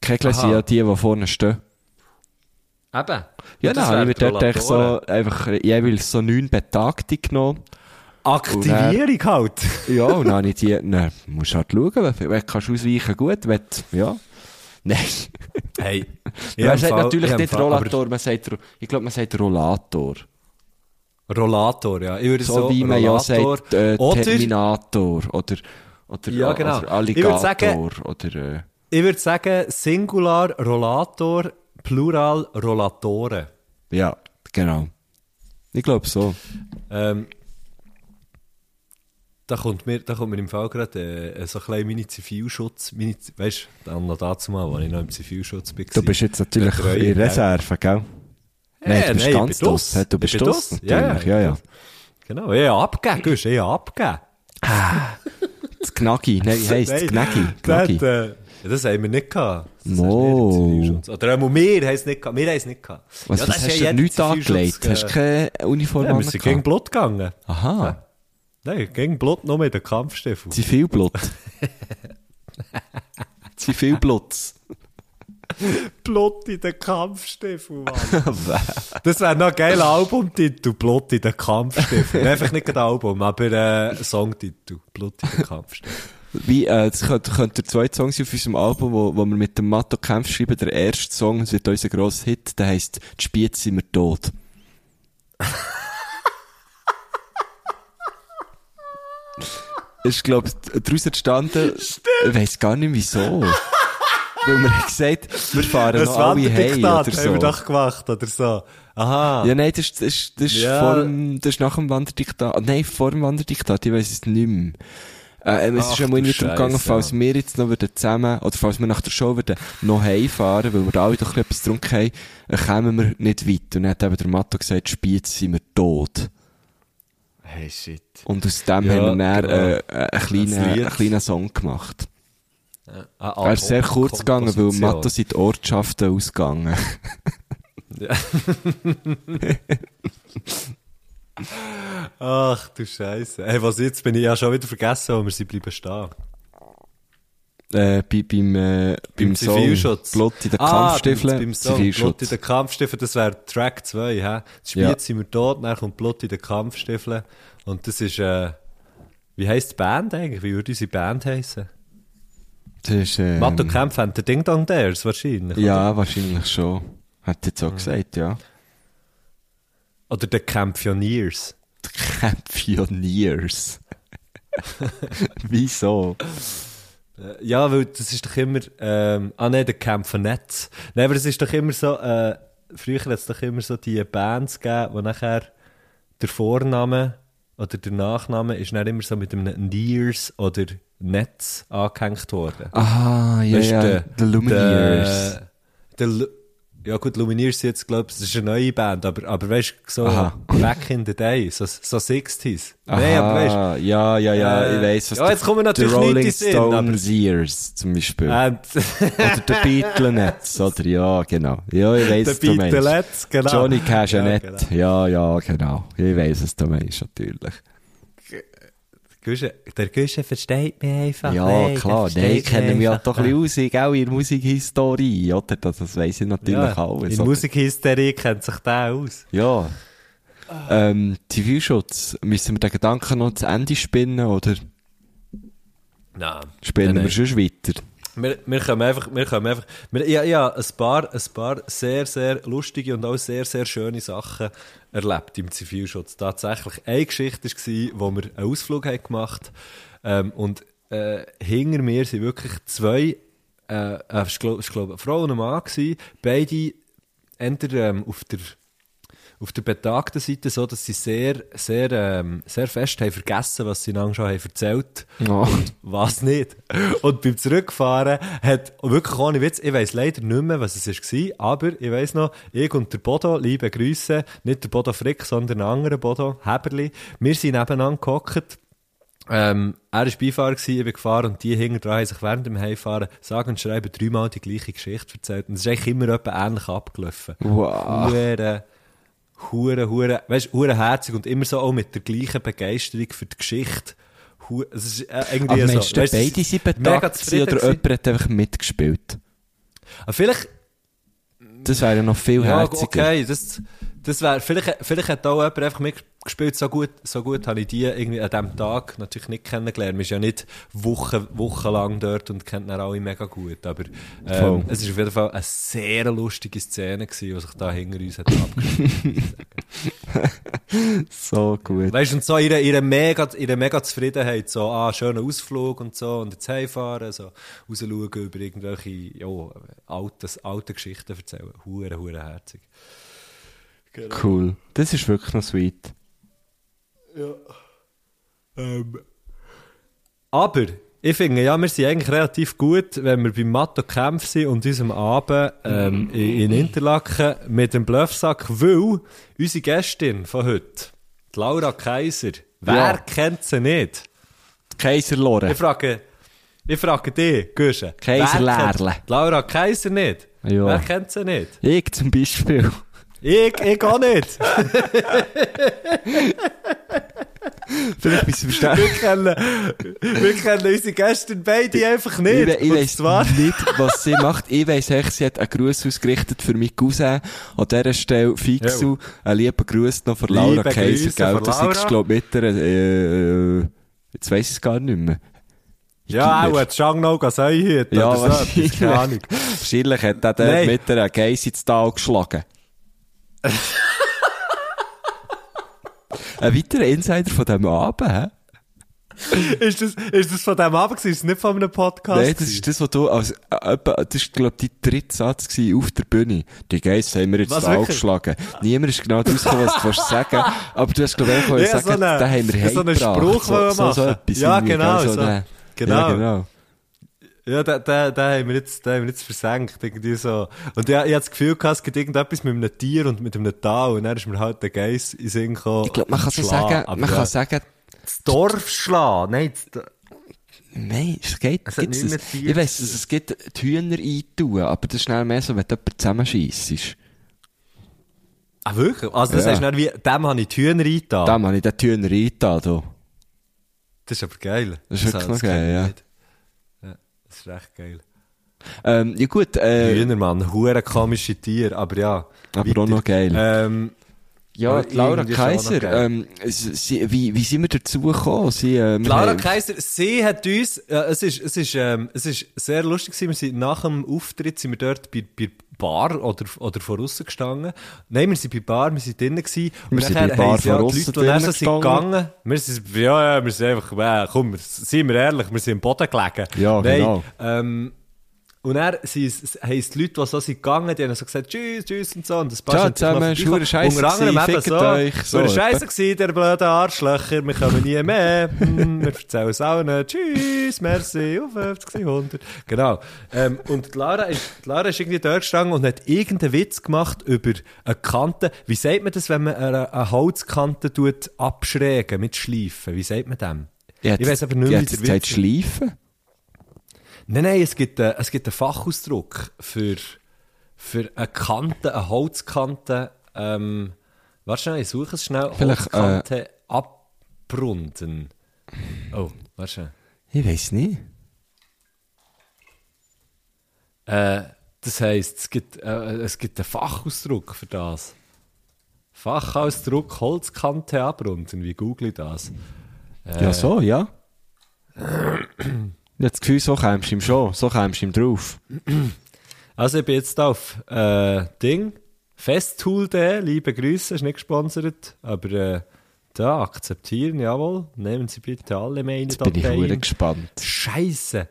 Kegel Aha. sind ja die, die vorne stehen. Eben. Ja, das dann habe ich mir dort so, einfach jeweils so neun Betagte genommen. Aktivierung halt. Ja, und dann habe ich die, na, musst halt schauen, wenn, wenn kannst du ausweichen, gut, wenn, ja. Nein. Hey. Ja, man sagt Fall- natürlich ich nicht Fall- Rollator, man sagt, ich glaube, man sagt Rollator. Rollator, ja. Ich würde So, so, wie man ja Rollator. sagt, äh, oder, Terminator, oder, oder, Ja, genau. oder Ich Alligator, würd sagen- oder, äh, ich würde sagen, Singular Rollator, Plural Rollatoren. ja, genau. Ich glaube so. Ähm, da kommt mir, da kommt mir im Fall gerade äh, so ein kleiner Mini-Zivilschutz, Mini, weißt du, dann noch dazu mal, als ich noch im Zivilschutz bin. Du bist jetzt natürlich Betreuung, in ja. Reserve, gell? Nein, du bist nein, ganz draus. Du bist draus. Ja, ja. Ja, ja. Genau, ich habe abgegeben, ich habe abgegeben. Das Gnagi, nein, wie heisst Das, Gnagi. äh, ja, das haben wir nicht gehabt. Das hast Zivilschutz. Oder einmal wir haben es nicht gehabt. Wir haben es nicht gehabt. Was, Ja, was das hast ist du ja nichts angelegt? Zivilschutz, Hast du keine Uniform Ja, wir sind gegen? Blut gegangen. Aha, Nein, gegen Blut nur mit den Kampfstiefeln. Zivilblut. Zivilblutz. Blut in den Kampfstiefel, Mann. das wäre noch ein geiler Albumtitel, Blut in den Kampfstiefel. Einfach nicht ein Album, aber äh, Songtitel, Blut in den Kampfstiefel. Wie, äh, das könnte, könnte der zweite Song sein auf unserem Album, wo, wo wir mit dem Matto Kämpf schreiben. Der erste Song, das wird unser grosser Hit, der heisst «Die Spiez sind wir tot». ist, glaube ich, daraus entstanden, ich weiss gar nicht wieso. Weil wir haben gesagt, wir fahren noch alle heim oder so. haben wir doch gemacht, oder so. Aha. Ja, nein, das ist, das ist, das ist Ja. vor dem, das ist nach dem Wanderdiktat. Ah, Nein, vor dem Wanderdiktat, ich weiss es nicht mehr. Äh, es Ach ist ja mal nicht darum gegangen, falls wir jetzt noch würden zusammen, oder falls wir nach der Show würden noch heimfahren, weil wir da alle doch etwas getrunken haben, dann kommen wir nicht weit. Und dann hat eben der Matto gesagt, Spiez sind wir tot. Hey, shit. Und aus dem Ja, haben wir dann, genau. äh, einen, kleinen, einen kleinen Song gemacht. Ah, Er ist sehr kurz gegangen, weil Matto sind die Ortschaften ausgegangen. Ach du Scheiße. Hey, was jetzt? Bin ich ja schon wieder vergessen, wo wir sie bleiben stehen. Äh, bei, beim, äh, beim Zivilschutz. Blut in den Ah, Kampfstiefeln, beim, Song. Blut in den Kampfstiefeln, das wäre Track 2, hä? Spiez Ja. sind wir tot, dann kommt Blut in den Kampfstiefeln. Und das ist, äh, wie heisst die Band eigentlich? Wie würde unsere Band heissen? Das ist, ähm, Matto Kempf haben der Ding Dong Dares wahrscheinlich. Ja, wahrscheinlich schon. Hat jetzt auch gesagt, ja. Oder der Campioneers. Pioneers. Wieso? Äh, Ja, weil das ist doch immer, ähm, ah nein, der Campionetz. Nein, aber es ist doch immer so, äh, früher hat es doch immer so die Bands gegeben, wo nachher der Vorname oder der Nachname ist dann immer so mit einem Nears oder Netz angehängt worden. Ah, ja, ja. du, The Lumineers. der- der ja gut, Lumineers sind jetzt, glaube ich, das ist eine neue Band, aber, aber weißt du, so Aha. back in the day, so, so 60s. Aha, Nein, aber weißt ja, ja, ja, Äh, ich weiss, was ja, jetzt kommen natürlich The nicht in Rolling den Sinn, Stones Years, zum Beispiel. und, Oder The Beatles, oder? Ja, genau. Ja, ich weiss, meinst. Beatles, genau. Johnny Cash ja, Ja, nicht. genau. Ja, ja, genau. Ich weiss, was du meinst, natürlich. Der Güsche versteht mich einfach Ja, nicht, klar. der versteht Nein, ich kenne mich ja doch ein bisschen aus, auch in der Musikhistorie, oder? Das, das weiss ich natürlich Ja, alles. in oder? Musikhysterie kennt sich der aus. Ja. Ähm, Zivilschutz, müssen wir den Gedanken noch zu Ende spinnen, oder Nein. spinnen Nein, wir schon weiter? Wir, wir kommen einfach, wir kommen einfach, wir, ja, ja, ein paar, ein paar sehr, sehr lustige und auch sehr, sehr schöne Sachen erlebt im Zivilschutz. Tatsächlich eine Geschichte war, wo wir einen Ausflug haben gemacht ähm, und äh, hinter mir sind wirklich zwei, äh, äh, ich glaube, glaub, eine Frau und ein Mann gewesen, beide entweder ähm, auf der auf der betagten Seite so, dass sie sehr, sehr, ähm, sehr fest haben vergessen, was sie einander schon haben erzählt Oh. was nicht. Und beim Zurückfahren hat, wirklich ohne Witz, ich weiss leider nicht mehr, was es war, aber ich weiss noch, ich und der Bodo, liebe Grüße, nicht der Bodo Frick, sondern ein anderer Bodo, Heberli, wir sind nebeneinander gehockt, ähm, er war Beifahrer, gewesen, ich bin gefahren und die hinten dran haben sich während dem Heimfahren sagen und schreiben dreimal die gleiche Geschichte erzählt. Und es ist eigentlich immer etwa ähnlich abgelaufen. Wow. Hure, hure, hure, weißt hure herzig und immer so auch mit der gleichen Begeisterung für die Geschichte. Hure, es ist äh, irgendwie Aber so. meinst du, weisst beide sind betagt oder gewesen. jemand hat einfach mitgespielt? Aber vielleicht, Das wäre ja noch viel ja, herziger. okay, das, das wäre, vielleicht, vielleicht hat auch jemand einfach mitgespielt, so gut, so gut habe ich die irgendwie an diesem Tag natürlich nicht kennengelernt. Man ist ja nicht Wochen, wochenlang dort und kennt dann alle mega gut, aber, ähm, es ist auf jeden Fall eine sehr lustige Szene gewesen, die sich da hinter uns hat. So gut. Weißt du, und so ihre, ihre, mega, ihre mega Zufriedenheit, so, ah, schöner Ausflug und so, und jetzt heimfahren, so, rausschauen über irgendwelche, ja, alte, alte Geschichten erzählen. Hure, hure herzig. Cool. Das ist wirklich noch sweet. Aber, ich finde, ja, wir sind eigentlich relativ gut, wenn wir beim Matto Kämpf sind und unserem Abend ähm, in, in Interlaken mit dem Bluffsack, weil unsere Gästin von heute, die Laura Kaiser, wer Ja. kennt sie nicht? Kaiserlore. Ich frage, ich frage dich, wer kennt Laura Kaiser nicht? Ja. Wer kennt sie nicht? Ich zum Beispiel. Ich, ich auch nicht. Vielleicht bist du Wir verstanden. kennen, wir kennen unsere Gäste beide einfach nicht. Ich, ich zwar- nicht, was sie macht. Ich weiss echt, sie hat einen Gruß ausgerichtet für meinen Cousin. An dieser Stelle, Fixu, einen lieben Gruß noch von Laura Liebe Kaiser, Grüße gell? Das ist, glaub ich, mit der, äh, jetzt weiss ich es gar nicht mehr. Ja, Gimmer. auch hat Shangnau Gaseuhüt Ja, oder so. wahrscheinlich. etwas, Keine Ahnung. Wahrscheinlich hat er mit einer Geiss ins Tal geschlagen. Ein weiterer Insider von diesem Abend, hä? ist, das, ist das von dem Abend gewesen? Ist das nicht von einem Podcast? Nein, das ist das, was du, als, äh, das ist, glaub ich, dein dritter Satz gewesen auf der Bühne. Die Geiss haben wir jetzt Was, da. Niemand ist genau rausgekommen, was du willst sagen Aber du hast, glaub ich, einfach Ja, sagen, so eine- den haben wir so einen. Spruch so, so, so etwas. Ja, genau, so. den- Genau. Ja, genau. Ja, den, den, den haben wir jetzt, den haben wir jetzt versenkt, irgendwie so. Und ja, ich hatte das Gefühl gehabt, es gibt irgendetwas mit einem Tier und mit einem Tal, und dann ist mir halt der Geiss in Sinn gekommen. Ich glaube, man kann so sagen, man ja. kann sagen, Das Dorf schlagen, nein, das, Nein, es geht, Es gibt's das? Tier Ich weiss, dass es gibt die Hühner eintun, aber das ist schnell mehr so, wenn du jemanden zusammenscheissest. ah, wirklich? Also, das Ja. heißt dann wie, dem habe ich die Hühner eingetan. Da habe ich den Hühner eingetan, da. Das ist aber geil. Das ist wirklich noch kennt geil, ja. nicht. Ja, das ist recht geil. Ähm, ja gut, äh, Hühner, Mann, hure komische Tiere, aber ja. Aber weiter. auch noch geil. Ähm, ja, die Laura Kaiser, ähm, sie, wie, wie sind wir dazu gekommen? Sie, äh, Laura haben- Kaiser, sie hat uns, äh, es ist, es ist, ähm, es ist sehr lustig gewesen, wir sind nach dem Auftritt sind wir dort bei, bei Bar oder, oder vor aussen gestanden. Nein, wir sind bei Bar, wir sind drinnen gewesen. Wir sind nachher bei Bar ja dann so drinnen sind gegangen. Wir sind, ja, ja, wir sind einfach, äh, komm, seien wir ehrlich, wir sind im Boden gelegen. Ja, Nein, genau. Ähm, und er haben die Leute, die so sind gegangen, die haben so gesagt, tschüss, tschüss und so. Und das Ciao sich noch zusammen, ist verdammt scheisse gewesen, fickt so. euch, so Verdammt scheisse gewesen, der blöde Arschlöcher, wir kommen nie mehr. Hm, wir erzählen es auch nicht. Tschüss, merci, auf 50, 100. Genau. Ähm, und die Lara ist, die Lara ist irgendwie dort gestanden und hat irgendeinen Witz gemacht über eine Kante. Wie sagt man das, wenn man eine, eine Holzkante tut, abschrägen mit Schleifen? Wie sagt man dem? Ja, ich weiss aber nicht wie der Witz schleifen. Nein, nein, es gibt, äh, es gibt einen Fachausdruck für, für eine Kante, eine Holzkante, ähm, warte schnell, ich suche es schnell, Vielleicht, äh, Holzkante abrunden. Oh, warte schnell. Ich weiß nicht. Äh, das heisst, es gibt, äh, es gibt einen Fachausdruck für das. Fachausdruck Holzkante abrunden, wie google ich das? Äh. Ja, so, ja. Ich habe das Gefühl, so kommst du ihm schon, so kommst du ihm drauf. Also ich bin jetzt auf äh, Ding, Festtool.de, liebe Grüße, ist nicht gesponsert, aber äh, da akzeptieren, jawohl, nehmen Sie bitte alle meine Jetzt bin ich Dateien. gespannt. Scheiße.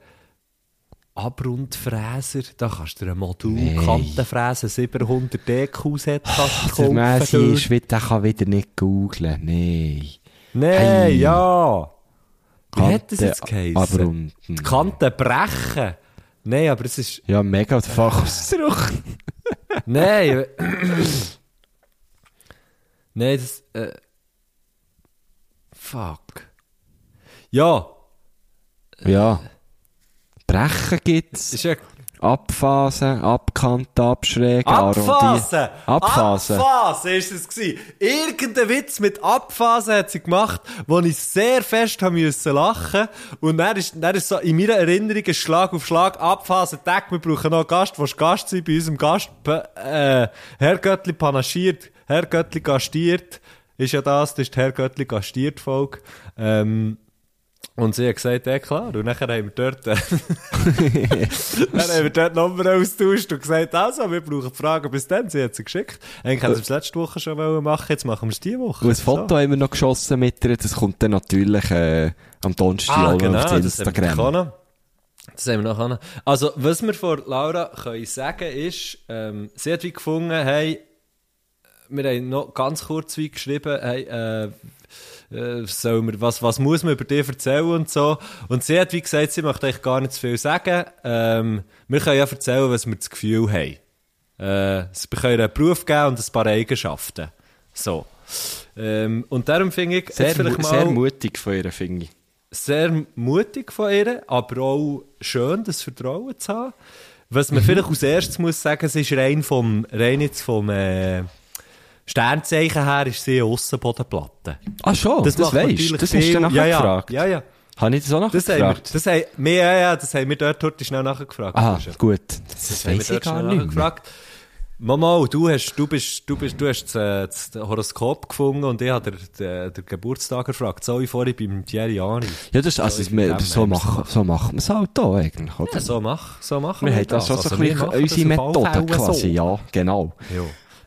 Abrundfräser, da kannst du dir ein Modul Nee. Kantenfräse 700 DQ-Set kannst du Der Messi kaufen. ist wieder, der kann wieder nicht googlen. Nein. Nein, Hey. ja. Wie hat das Kante jetzt geheißen? abrunden. Die Kanten brechen. Nein, aber es ist... Ja, mega der Fachausdruck. Nein. Nein, das. Äh, fuck. Ja, ja. Brechen gibt's. ist ja. Abphasen, abkant, abschrägen, arrondieren. Abphasen! Abphasen. Abphasen ist es gewesen. Irgendein Witz mit Abphasen hat sie gemacht, wo ich sehr fest haben müssen lachen. Und dann ist, dann ist so in meiner Erinnerung ein Schlag auf Schlag Abphasen. Tag, wir brauchen noch einen Gast. Willst du Gast sein bei unserem Gast? Äh, Herr Göttli panaschiert. Herr Göttli gastiert. Ist ja das, das ist die Herr Göttli gastiert Folge. Ähm, und sie hat gesagt, ja klar. Und nachher haben wir dort, äh, dann haben wir dort Nummer austauscht und gesagt, also, wir brauchen Fragen bis dann. Sie hat sie geschickt. Eigentlich hätten sie es letzte Woche schon machen, jetzt machen wir es diese Woche. Und ein Foto haben wir noch geschossen mit ihr. Das kommt dann natürlich äh, am Donnerstag Ah, genau, auf Instagram. Das haben wir noch können. Also, was wir vor Laura können sagen ist, ähm, sie hat wie gefunden, hey, wir haben noch ganz kurz wie geschrieben, hey, äh, äh, soll man, was, was muss man über dich erzählen und so. Und sie hat wie gesagt, sie möchte eigentlich gar nicht zu viel sagen. Ähm, wir können ja erzählen, was wir das Gefühl haben. Äh, sie können einen Beruf geben und ein paar Eigenschaften. So. Ähm, und darum finde ich, Sehr, mu mal sehr mutig von ihr, finde ich. sehr mutig von ihr, aber auch schön, das Vertrauen zu haben. Was man vielleicht als erstes muss sagen, es ist rein vom, rein jetzt vom, äh, Sternzeichen her ist sie Aussenbodenplatte. Ah, schon? Das, weisst natürlich Das hast du nachher ja, gefragt. Ja, ja. Habe ich das auch noch Das haben, wir, gefragt? das, haben, wir, ja, ja, das haben wir dort heute schnell nachgefragt. Roger. gut. Das, Das wir weiss ich gar nicht nachgefragt. Mama, du hast, du bist, du bist, du hast das, das Horoskop gefunden und ich habe den, den, den Geburtstag gefragt. So wie vorhin beim Thierry Ani. Ja, das, also, in wir, so, machen, gemacht. so machen wir es halt hier eigentlich, oder? Ja, so mach, so machen wir haben da schon so Also ein wir bisschen machen unsere das Methode quasi, so. ja, genau. Ja.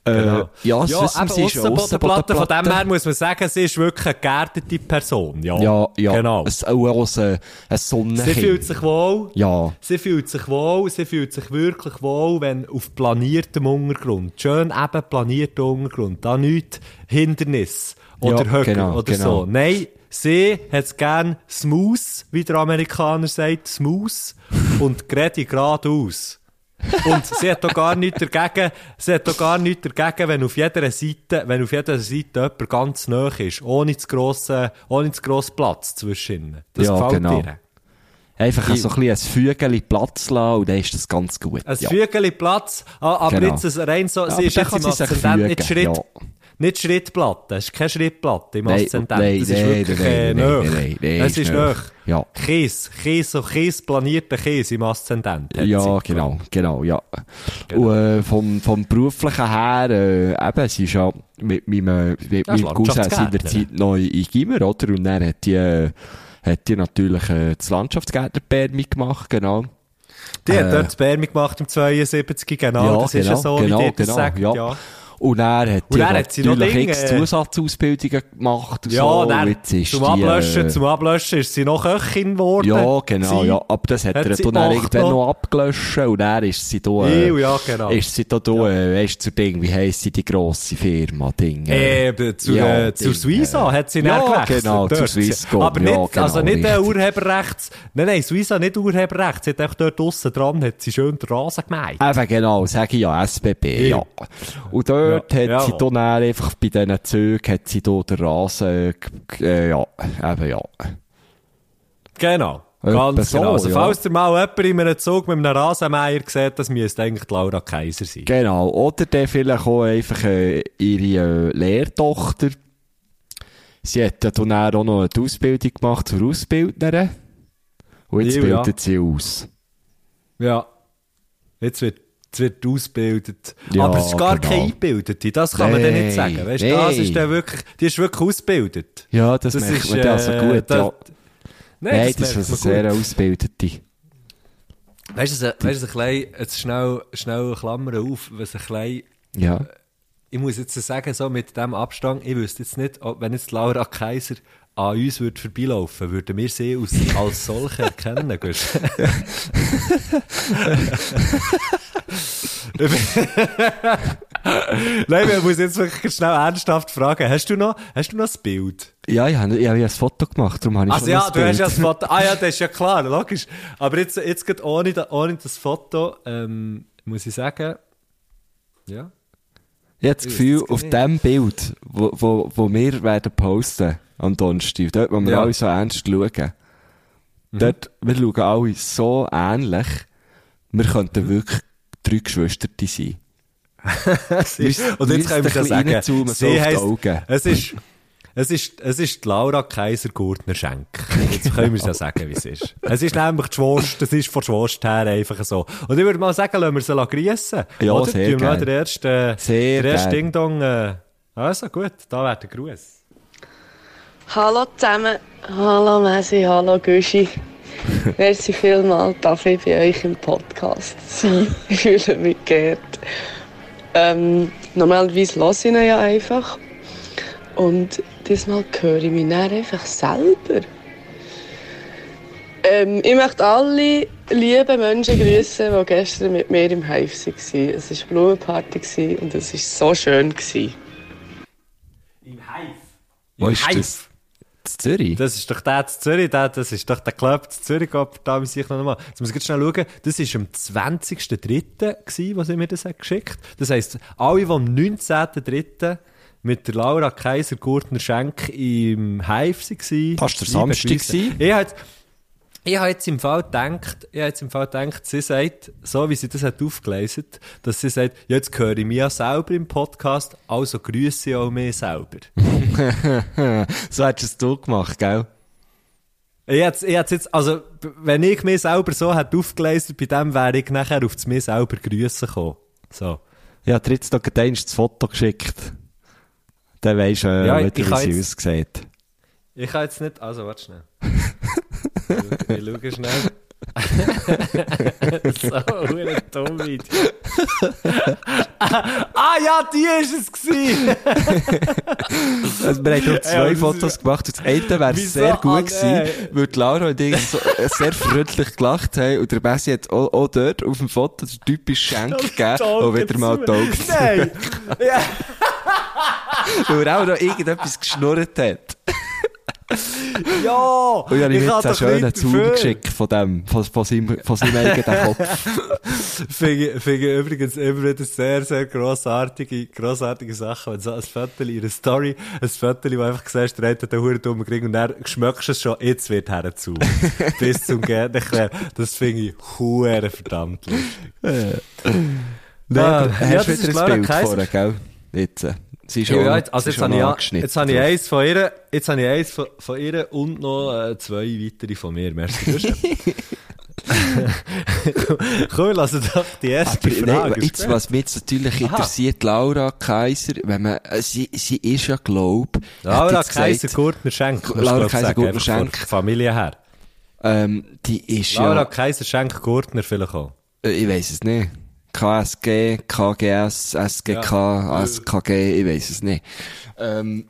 Äh, Genau. ja, eben, Sie, ist Aussenbodenplatte, von dem her muss man sagen, sie ist wirklich eine geerdete Person. Ja, Ja, ja. Genau. Es ist auch aus ein Sonnenkind. Sie fühlt sich wohl. Ja. Sie fühlt sich wohl, sie fühlt sich wirklich wohl, wenn auf planiertem Untergrund, schön eben planierter Untergrund, da nichts Hindernis oder Ja, Höcker genau, oder genau. so. Nein, sie hat es gern smooth, wie der Amerikaner sagt, smooth und gerade geradeaus. Und sie hat doch gar nichts dagegen, sie hat doch gar nichts dagegen, wenn auf jeder Seite, wenn auf jeder Seite jemand ganz nah ist, ohne zu grossen, ohne zu grossen Platz zwischen ihnen. Das Ja, gefällt genau. ihr. Einfach so ein bisschen ein Fügeli Platz lassen und dann ist das ganz gut. Ein ja. Fügeli Platz, ah, aber Genau. jetzt ein rein so, Ja, sie ist jetzt im Aszendent nicht Schritt, ja. Nicht Schrittplatte, es ist keine Schrittplatte im Nein, Aszendent, nein, das ist nein, wirklich nein, nein, nein, nein, Es ist nah. Ja. Kies, Kies, so Kies, planierter Kies im Aszendent. hat Ja, genau, genau, ja. Genau. Und äh, vom, vom beruflichen her, äh, eben, sie ist ja mit meinem, mit Ja, meinem Cousin seinerzeit noch in Gimmer, oder? Und dann hat die, äh, hat die natürlich äh, das Landschaftsgärtner-Permi gemacht, genau. Die hat Äh, dort das Bärmi gemacht im 72, genau, das ist ja so, genau, wie die das genau, sagt, ja. ja. Und dann hat Und die dann hat sie noch natürlich Dinge, x äh, Zusatzausbildungen gemacht und Ja, so. dann, Jetzt ist zum die, Ablöschen, äh, zum Ablöschen ist sie noch Köchin geworden. Ja, genau, Sie- ja. Aber das hat, Hat er dann auch irgendwann noch? noch abgelöscht und dann ist sie da, äh, ja, genau. ist sie da, da äh, weisst du, Ding, wie heisst sie, die grosse Firma, Ding, Äh, be- zu, Ja, äh, zu Ding, Suiza äh, hat sie ja, gewechselt. genau, zu dort. Swisscom, Aber ja, nicht, genau, also nicht der richtig. Urheberrechts, nein, nein, Suiza nicht Urheberrechts, sie hat echt dort draussen dran, hat sie schön den Rasen gemeint. Eben genau, sage ich ja, SBB, ja. Und dort Ja, hat ja. sie dann einfach bei diesen Zügen, hat sie da den Rasen, g- äh, ja, eben ja. Genau. Etwa Ganz so, genau. Also, ja. falls ihr mal jemand in einem Zug mit einem Rasenmäher sieht, das müsste eigentlich Laura Kaiser sein. Genau. Oder dann vielleicht auch einfach äh, ihre äh, Lehrtochter. Sie hat ja dann auch noch eine Ausbildung gemacht zur Ausbildnerin. Und jetzt Ja, ja. bildet sie aus. Ja. Jetzt wird, jetzt wird ausgebildet. Ja, Aber es ist gar genau. keine Eingebildete. Das kann man dann nicht sagen. Weißt du, das ist dann wirklich, die ist wirklich ausgebildet. Ja, das, merkt man dann also äh, gut, das- ja. Nein, Nein, das, merkt ist eine gut. sehr ausgebildete. Weißt du, weißt du, ein jetzt schnell, schnell eine Klammer auf, was ein bisschen, Ja. ich muss jetzt sagen, so mit dem Abstand, ich wüsste jetzt nicht, ob, wenn jetzt Laura Kaiser an uns würde vorbeilaufen, würden wir sie als, als solche erkennen, Gusch. Nein, ich muss jetzt wirklich schnell ernsthaft fragen, hast du noch, hast du noch das Bild? Ja, ich habe, ich habe ja ein Foto gemacht, darum habe ich Also ja, du hast Bild. ja das Foto. Ah ja, das ist ja klar, logisch. Aber jetzt, jetzt geht ohne, ohne das Foto, ähm, muss ich sagen, ja. Ich habe das Gefühl, das auf dem Bild, wo, wo, wo wir werden posten, am Donnerstag, dort, wo wir Ja. alle so ernst schauen, Mhm. dort, wir schauen alle so ähnlich, wir könnten Mhm. wirklich drei Geschwister sein. Sie- Und jetzt können wir sagen, reinzoomen, so sie die heisst, Augen. es ist, es ist, es ist die Laura Kaiser Gurtner Schenk. Jetzt können wir es ja sagen, wie es ist. Es ist nämlich die Schwurst, das ist von der Schwurst her einfach so. Und ich würde mal sagen, lassen wir sie grüßen. Ja, Oder? sehr Tun wir den ersten, äh, Sehr den ersten gern. Ding Dong, äh, also gut, da wäre der Gruß. Hallo zusammen. Hallo Messi, hallo Güschi. Merci vielmals, darf ich bei euch im Podcast sein. Ich fühle mich geehrt. Ähm, normalerweise höre ich ihn ja einfach. Und diesmal höre ich mich dann einfach selber. Ähm, ich möchte alle lieben Menschen grüßen, die gestern mit mir im Hive waren. Es war Blumenparty und es war so schön. gewesen. Im Hive. Wo Im ist Hive. das? Zürich? Das ist doch der zu Zürich, der, das ist doch der Club zu Zürich, da muss ich noch mal. Jetzt muss ich jetzt schnell schauen, das war am 20.03. gewesen, was sie mir das hat geschickt. Das heisst, alle, die am 19.03. mit der Laura Kaiser Gurtner Schenk im Hive waren. Fast der Samstag. Ich Ich habe jetzt im Fall gedacht, ich habe jetzt im Fall gedacht, sie sagt, so wie sie das hat aufgelesen, dass sie sagt, ja, jetzt höre ich mich ja selber im Podcast, also grüße ich auch mich selber. so hättest du es gemacht, gell? Ich hätte, jetzt, also, wenn ich mich selber so hätte aufgelesen, bei dem wäre ich nachher auf das mir selber grüßen gekommen. So. Habe dir jetzt eins das Foto geschickt. Dann weisst du, äh, Ja, wie jetzt- aussieht. Ich kann jetzt nicht, also, warte schnell. ich schaue schnell. so, eine dumme Idee. ah ja, die ist es gewesen! Also, wir haben Ja, noch zwei das Fotos gemacht. Und das eine wäre sehr gut Ah, gewesen, weil die Laura und ich so äh, sehr freundlich gelacht haben. Und der Messi hat auch, auch dort auf dem Foto den typischen Schenk gegeben, und wieder mal taugt. Nein! Ja. Weil er auch noch irgendetwas geschnurrt hat. Ja! Und ich habe jetzt einen schönen dafür. geschickt von dem, von, von seinem, von seinem eigenen Kopf. Finde ich, übrigens immer wieder sehr, sehr grossartige, grossartige Sachen. Wenn so ein Foto in einer Story, ein Foto, wo einfach siehst, der hat den Huren Ring und dann schmeckst du es schon, jetzt wird er zu. Bis zum mehr. Das finde ich hure verdammt lustig. Nein, Ah, ja, hast du wieder ein Bild vorne, gell? Jetzt. Sie ist Ja, noch- jetzt, also jetzt habe ich, jetzt habe ich eins von ihr, jetzt habe ich eins von, von ihr und noch äh, zwei weitere von mir. Merci. Lass uns doch die erste Aber, Frage. nein, jetzt, was mich jetzt natürlich interessiert, Laura Kaiser, wenn man, äh, sie, sie ist ja, glaub, Laura Kaiser Gurtner Schenk. Laura Kaiser Gurtner Schenk. Familie her. ähm, die ist Laura ja, Kaiser Schenk Gurtner vielleicht auch. äh, ich weiss es nicht. KSG, KGS, SGK, SKG, ich weiss es nicht. Ähm,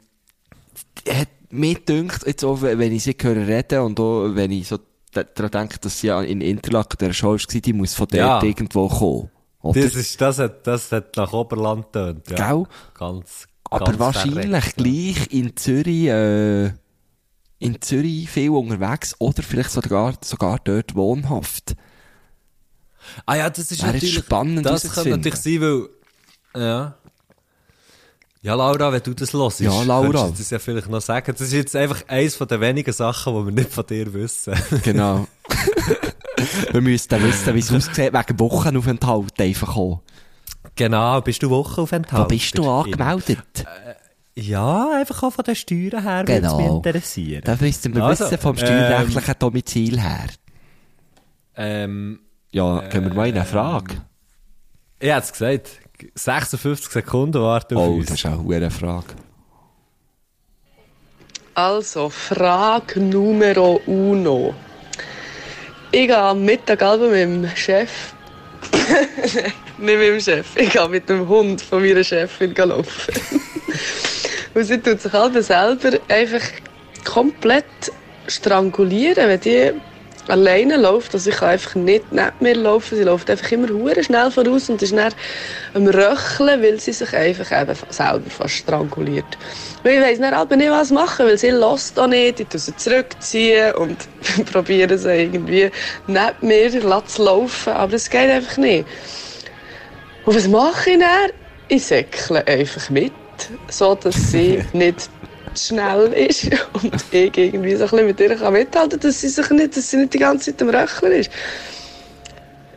hat mir dünkt, jetzt auch, wenn ich sie höre reden und auch, wenn ich so da- daran denke, dass sie ja in Interlaken der Show war, die muss von dort Ja. irgendwo kommen. Oder? Das ist, das hat, das hat nach Oberland tönt, ja. Gell? Ganz, Aber ganz wahrscheinlich verreckt, gleich in Zürich, äh, in Zürich viel unterwegs oder vielleicht sogar, sogar dort wohnhaft. Ah ja, das ist Wäre natürlich, spannend das könnte natürlich sein, weil, ja. Ja, Laura, wenn du das hörst, Ja, Laura. du das ja vielleicht noch sagen. Das ist jetzt einfach eins von den wenigen Sachen, die wir nicht von dir wissen. Genau. Wir müssen dann wissen, wie es aussieht, wegen Wochenaufenthalt einfach kommen. genau, bist du Wochenaufenthalt? Wo bist du angemeldet? Ja, einfach auch von den Steuern her, würde es mich Genau. interessieren. Das müssen wir Also, wissen vom steuerrechtlichen Domizil her. Ähm, Ja, können wir mal in eine Frage? ich hätte es gesagt, 56 Sekunden warten auf Oh, uns. das ist auch eine Frage. Also, Frage Numero uno. Ich gehe am Mittag mit dem Chef. Nein, nicht mit dem Chef. Ich gehe mit dem Hund von meiner Chefin laufen. Und sie tut sich alle selber einfach komplett strangulieren, wenn die alleine läuft. Also ich kann einfach nicht neben mir laufen. Sie läuft einfach immer hure schnell voraus und ist dann am Röcheln, weil sie sich einfach eben selber fast stranguliert. Und ich weiss dann aber nicht, was machen, weil sie lässt auch nicht. Ich sie zurückziehen und probiere sie irgendwie neben mir zu laufen. Aber es geht einfach nicht. Und was mache ich dann? Ich säckle einfach mit, so dass sie nicht schnell ist und ich irgendwie so ein bisschen mit ihr kann mithalten kann, dass sie, sich nicht, dass sie nicht die ganze Zeit am Röcheln ist.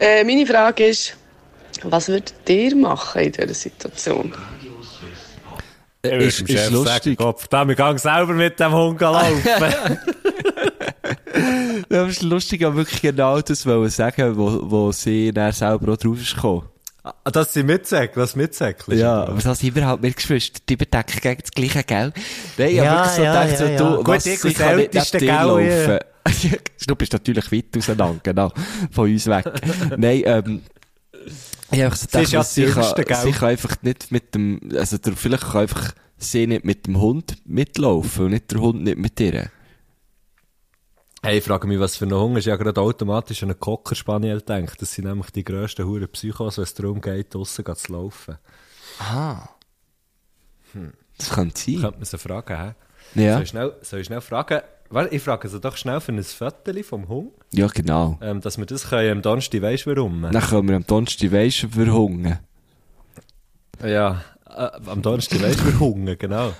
Äh, meine Frage ist, was würdet ihr machen in dieser Situation? Äh, ist, ist lustig. Kopf, da, wir gehen selber mit dem Hund laufen. Es ist lustig, aber wirklich genau das wollen sagen, wo, wo sie dann selber auch drauf ist gekommen. Ah, Dass sie mitsäckeln, das mitsäckeln. Ja, aber das sind wir halt mit Geschwister, die überdecken gegen das gleiche, gell? Nein, ich Ja, hab wirklich so ja, gedacht, so, ja, ja. du, Gut, was, ich kann nicht neben dir laufen. du bist natürlich weit auseinander, genau, von uns weg. Nein, ähm, ich hab so gedacht, ja sie, kann, Jüngste, gell? sie kann einfach nicht mit dem, also der, vielleicht kann einfach sie nicht mit dem Hund mitlaufen und nicht der Hund nicht mit ihr. Hey, ich frage mich, was für ein Hunger ist. Ich habe gerade automatisch an einen Cocker Spaniel gedacht. Das sind nämlich die grössten Huren Psychos, wenn es darum geht, draussen zu laufen. Das könnte sein. Könnte man sie fragen, hä? Ja, Soll ich schnell, soll ich schnell fragen? Warte, ich frage sie doch schnell für ein Foto vom Hund, ja, genau. ähm, dass wir das können am Donnerstag, weisst warum? Dann können wir am Donnerstag, weisst verhungern. Ja, äh, am Donnerstag, weisst warum? Genau.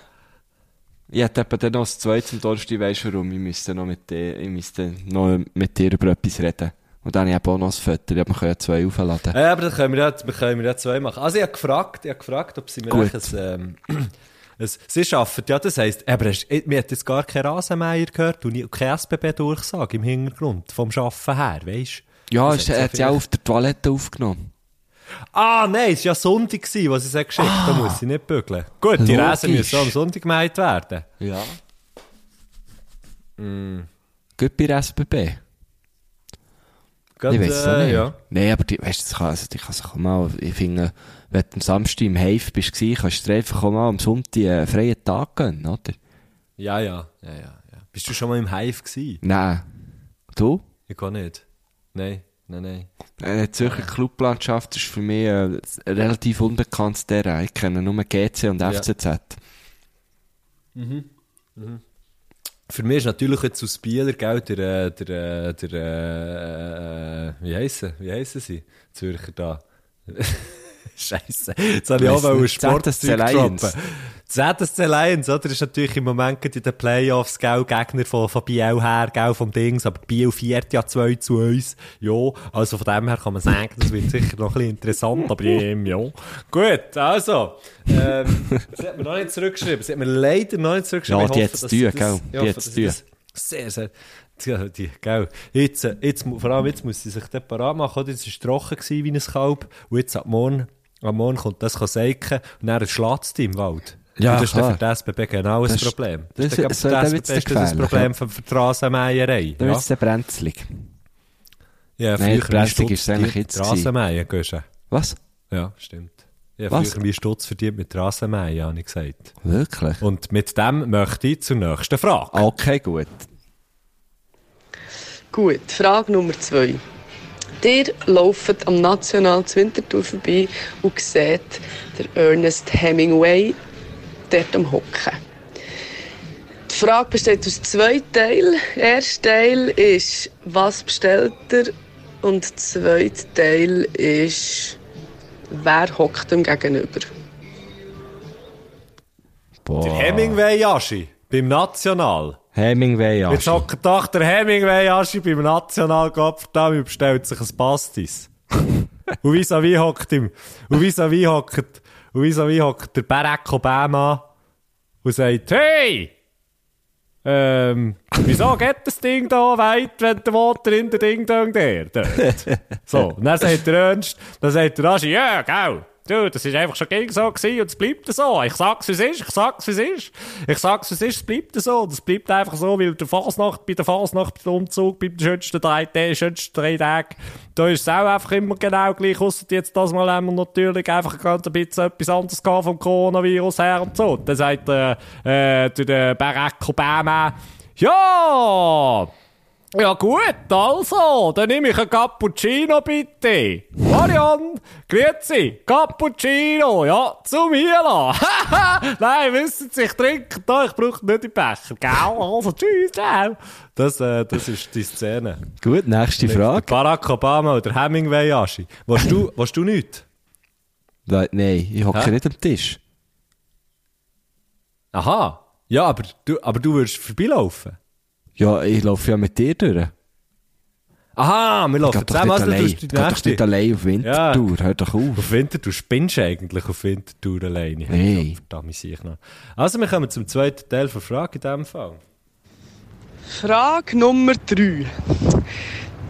Ich hätte etwa dann noch das zweite zum Donnerstag, weisst du warum? Ich müsste noch mit dir, ich müsste noch mit dir über etwas reden. Und dann habe ich eben auch noch das Foto, wir können ja zwei aufladen. Ja, aber dann können wir ja, wir können ja zwei machen. Also ich habe gefragt, ich habe gefragt, ob sie mir Gut. ein, ähm, ein, sie schaffen, ja, das heisst, aber hast, mir hat jetzt gar kein Rasenmeier gehört und keine SBB-Durchsage im Hintergrund, vom Schaffen her, weisst Ja, Das es hat sie auch auf der Toilette aufgenommen. Ah, nein, es war ja Sonntag, gewesen, was sie geschickt Da muss sie nicht bügeln. Gut, die Logisch. Rasen müssen am Sonntag gemeint werden. Ja. Mm. Gut bei SBB. Gerade, ich weiß es äh, nicht. Ja. Nein, aber die, weißt du, das kann, also, die kann sich auch mal, ich finde, wenn du am Samstag im Hive bist, kannst du dir einfach auch mal am Sonntag einen freien Tag gönnen, oder? ja, ja, ja, ja, ja. Bist du schon mal im Hive gewesen? Nein. Du? Ich kann nicht. Nein, nein, nein. Äh, Zürcher Clublandschaft ist für mich äh, ein relativ unbekanntes Terrain. Ich kenne nur GC und Ja. FCZ. Für mich ist natürlich jetzt aus Bieler, gell, der, äh, der, äh, der, äh, äh, wie heissen, wie heissen sie? Zürcher da. Scheisse. Jetzt habe ich auch mal. Sportzeug droppen. ZSC Lions, oder? Ist natürlich im Moment in den Playoffs, gell, Gegner von, von Biel her, gell, vom Dings, aber Biel viert ja 2 zu 1. Ja, also von dem her kann man sagen, das wird sicher noch ein bisschen interessant, aber ähm, ja. Gut, also, ähm, sie hat mir noch nicht zurückgeschrieben, sie hat mir leider noch nicht zurückgeschrieben. Ja, die zu sie tun, das- gell? Die zu sie das Sehr, sehr. Ja, die, gell. Jetzt, äh, jetzt, vor allem jetzt muss sie sich parat machen, oder? Jetzt war es trocken gewesen wie ein Kalb. Und jetzt ab morgen, am Morgen kommt das säiken und dann schlatzt es im Wald. Ja, und das ist dann klar. für die SBB genau ein Das ist- Problem. das ist dann so, SBB ist das ein Problem ja. für, für die Rasenmäherei. Dann Ja, wird es dann brenzlig. ja Nein, brenzlig ist es eigentlich jetzt Die Rasenmäher, gehst du? Was? Ja, stimmt. Ja, Was? früher wie Stutz verdient mit Rasenmäher, habe ich gesagt. Wirklich? Und mit dem möchte ich zur nächsten Frage. Okay, gut. Gut, Frage Nummer zwei. Ihr lauft am National zu Winterthur vorbei und seht der Ernest Hemingway dort am Hocken. Die Frage besteht aus zwei Teilen. Der erste Teil ist, was bestellt er? Und der zweite Teil ist, wer hockt ihm gegenüber? Boah. Der Hemingway Aschi beim National. Hemingway, ja. Jetzt hockt doch der Hemingway Aschi beim National Gopferdam und bestellt sich ein Pastis. und vis-à-vis hockt ihm, und vis-à-vis hockt, und vis-à-vis hockt der Barack Obama und sagt, hey! Ähm, wieso geht das Ding da weit, wenn der Water in der Ding Dong der? So, und dann sagt der Ernst, dann sagt der Aschi, ja, gell, du, das ist einfach schon gegen so gewesen und es bleibt so. Ich sag's, wie es ist, ich sag's, wie es ist. Ich sag's, wie es ist, es bleibt so. Das bleibt einfach so, weil der Fasnacht, bei der Fasnacht, bei dem Umzug, bei den schönsten drei Tagen, schönsten drei Tagen, da ist es auch einfach immer genau gleich, ausser jetzt das Mal haben wir natürlich einfach ein bisschen etwas anderes gehabt vom Coronavirus her und so. Dann sagt der, äh, der, der Barack Obama, ja, ja gut, also, dann nehme ich ein Cappuccino bitte. Marion, grüezi, Cappuccino, ja, zu mir lassen. Nein, wissen Sie, ich trinke da, ich brauche nicht den Becher, gell? Also, tschüss, ciao. Das, äh, das ist die Szene. Gut, nächste Frage. Barack Obama oder Hemingway Aschi. Willst du, willst du nicht? Le- Nein, ich hocke Hä? nicht am Tisch. Aha. Ja, aber du, aber du würdest vorbeilaufen. Ja, ich laufe ja mit dir durch. Aha, wir laufen zusammen. Also, du doch nächste. nicht allein auf Wintertour. Hör doch auf. Auf Winter, du spinnst eigentlich auf Wintertour alleine. Nee. Verdammt, sehe ich noch. Also, wir kommen zum zweiten Teil der Frage in diesem Fall. Frage Nummer drei.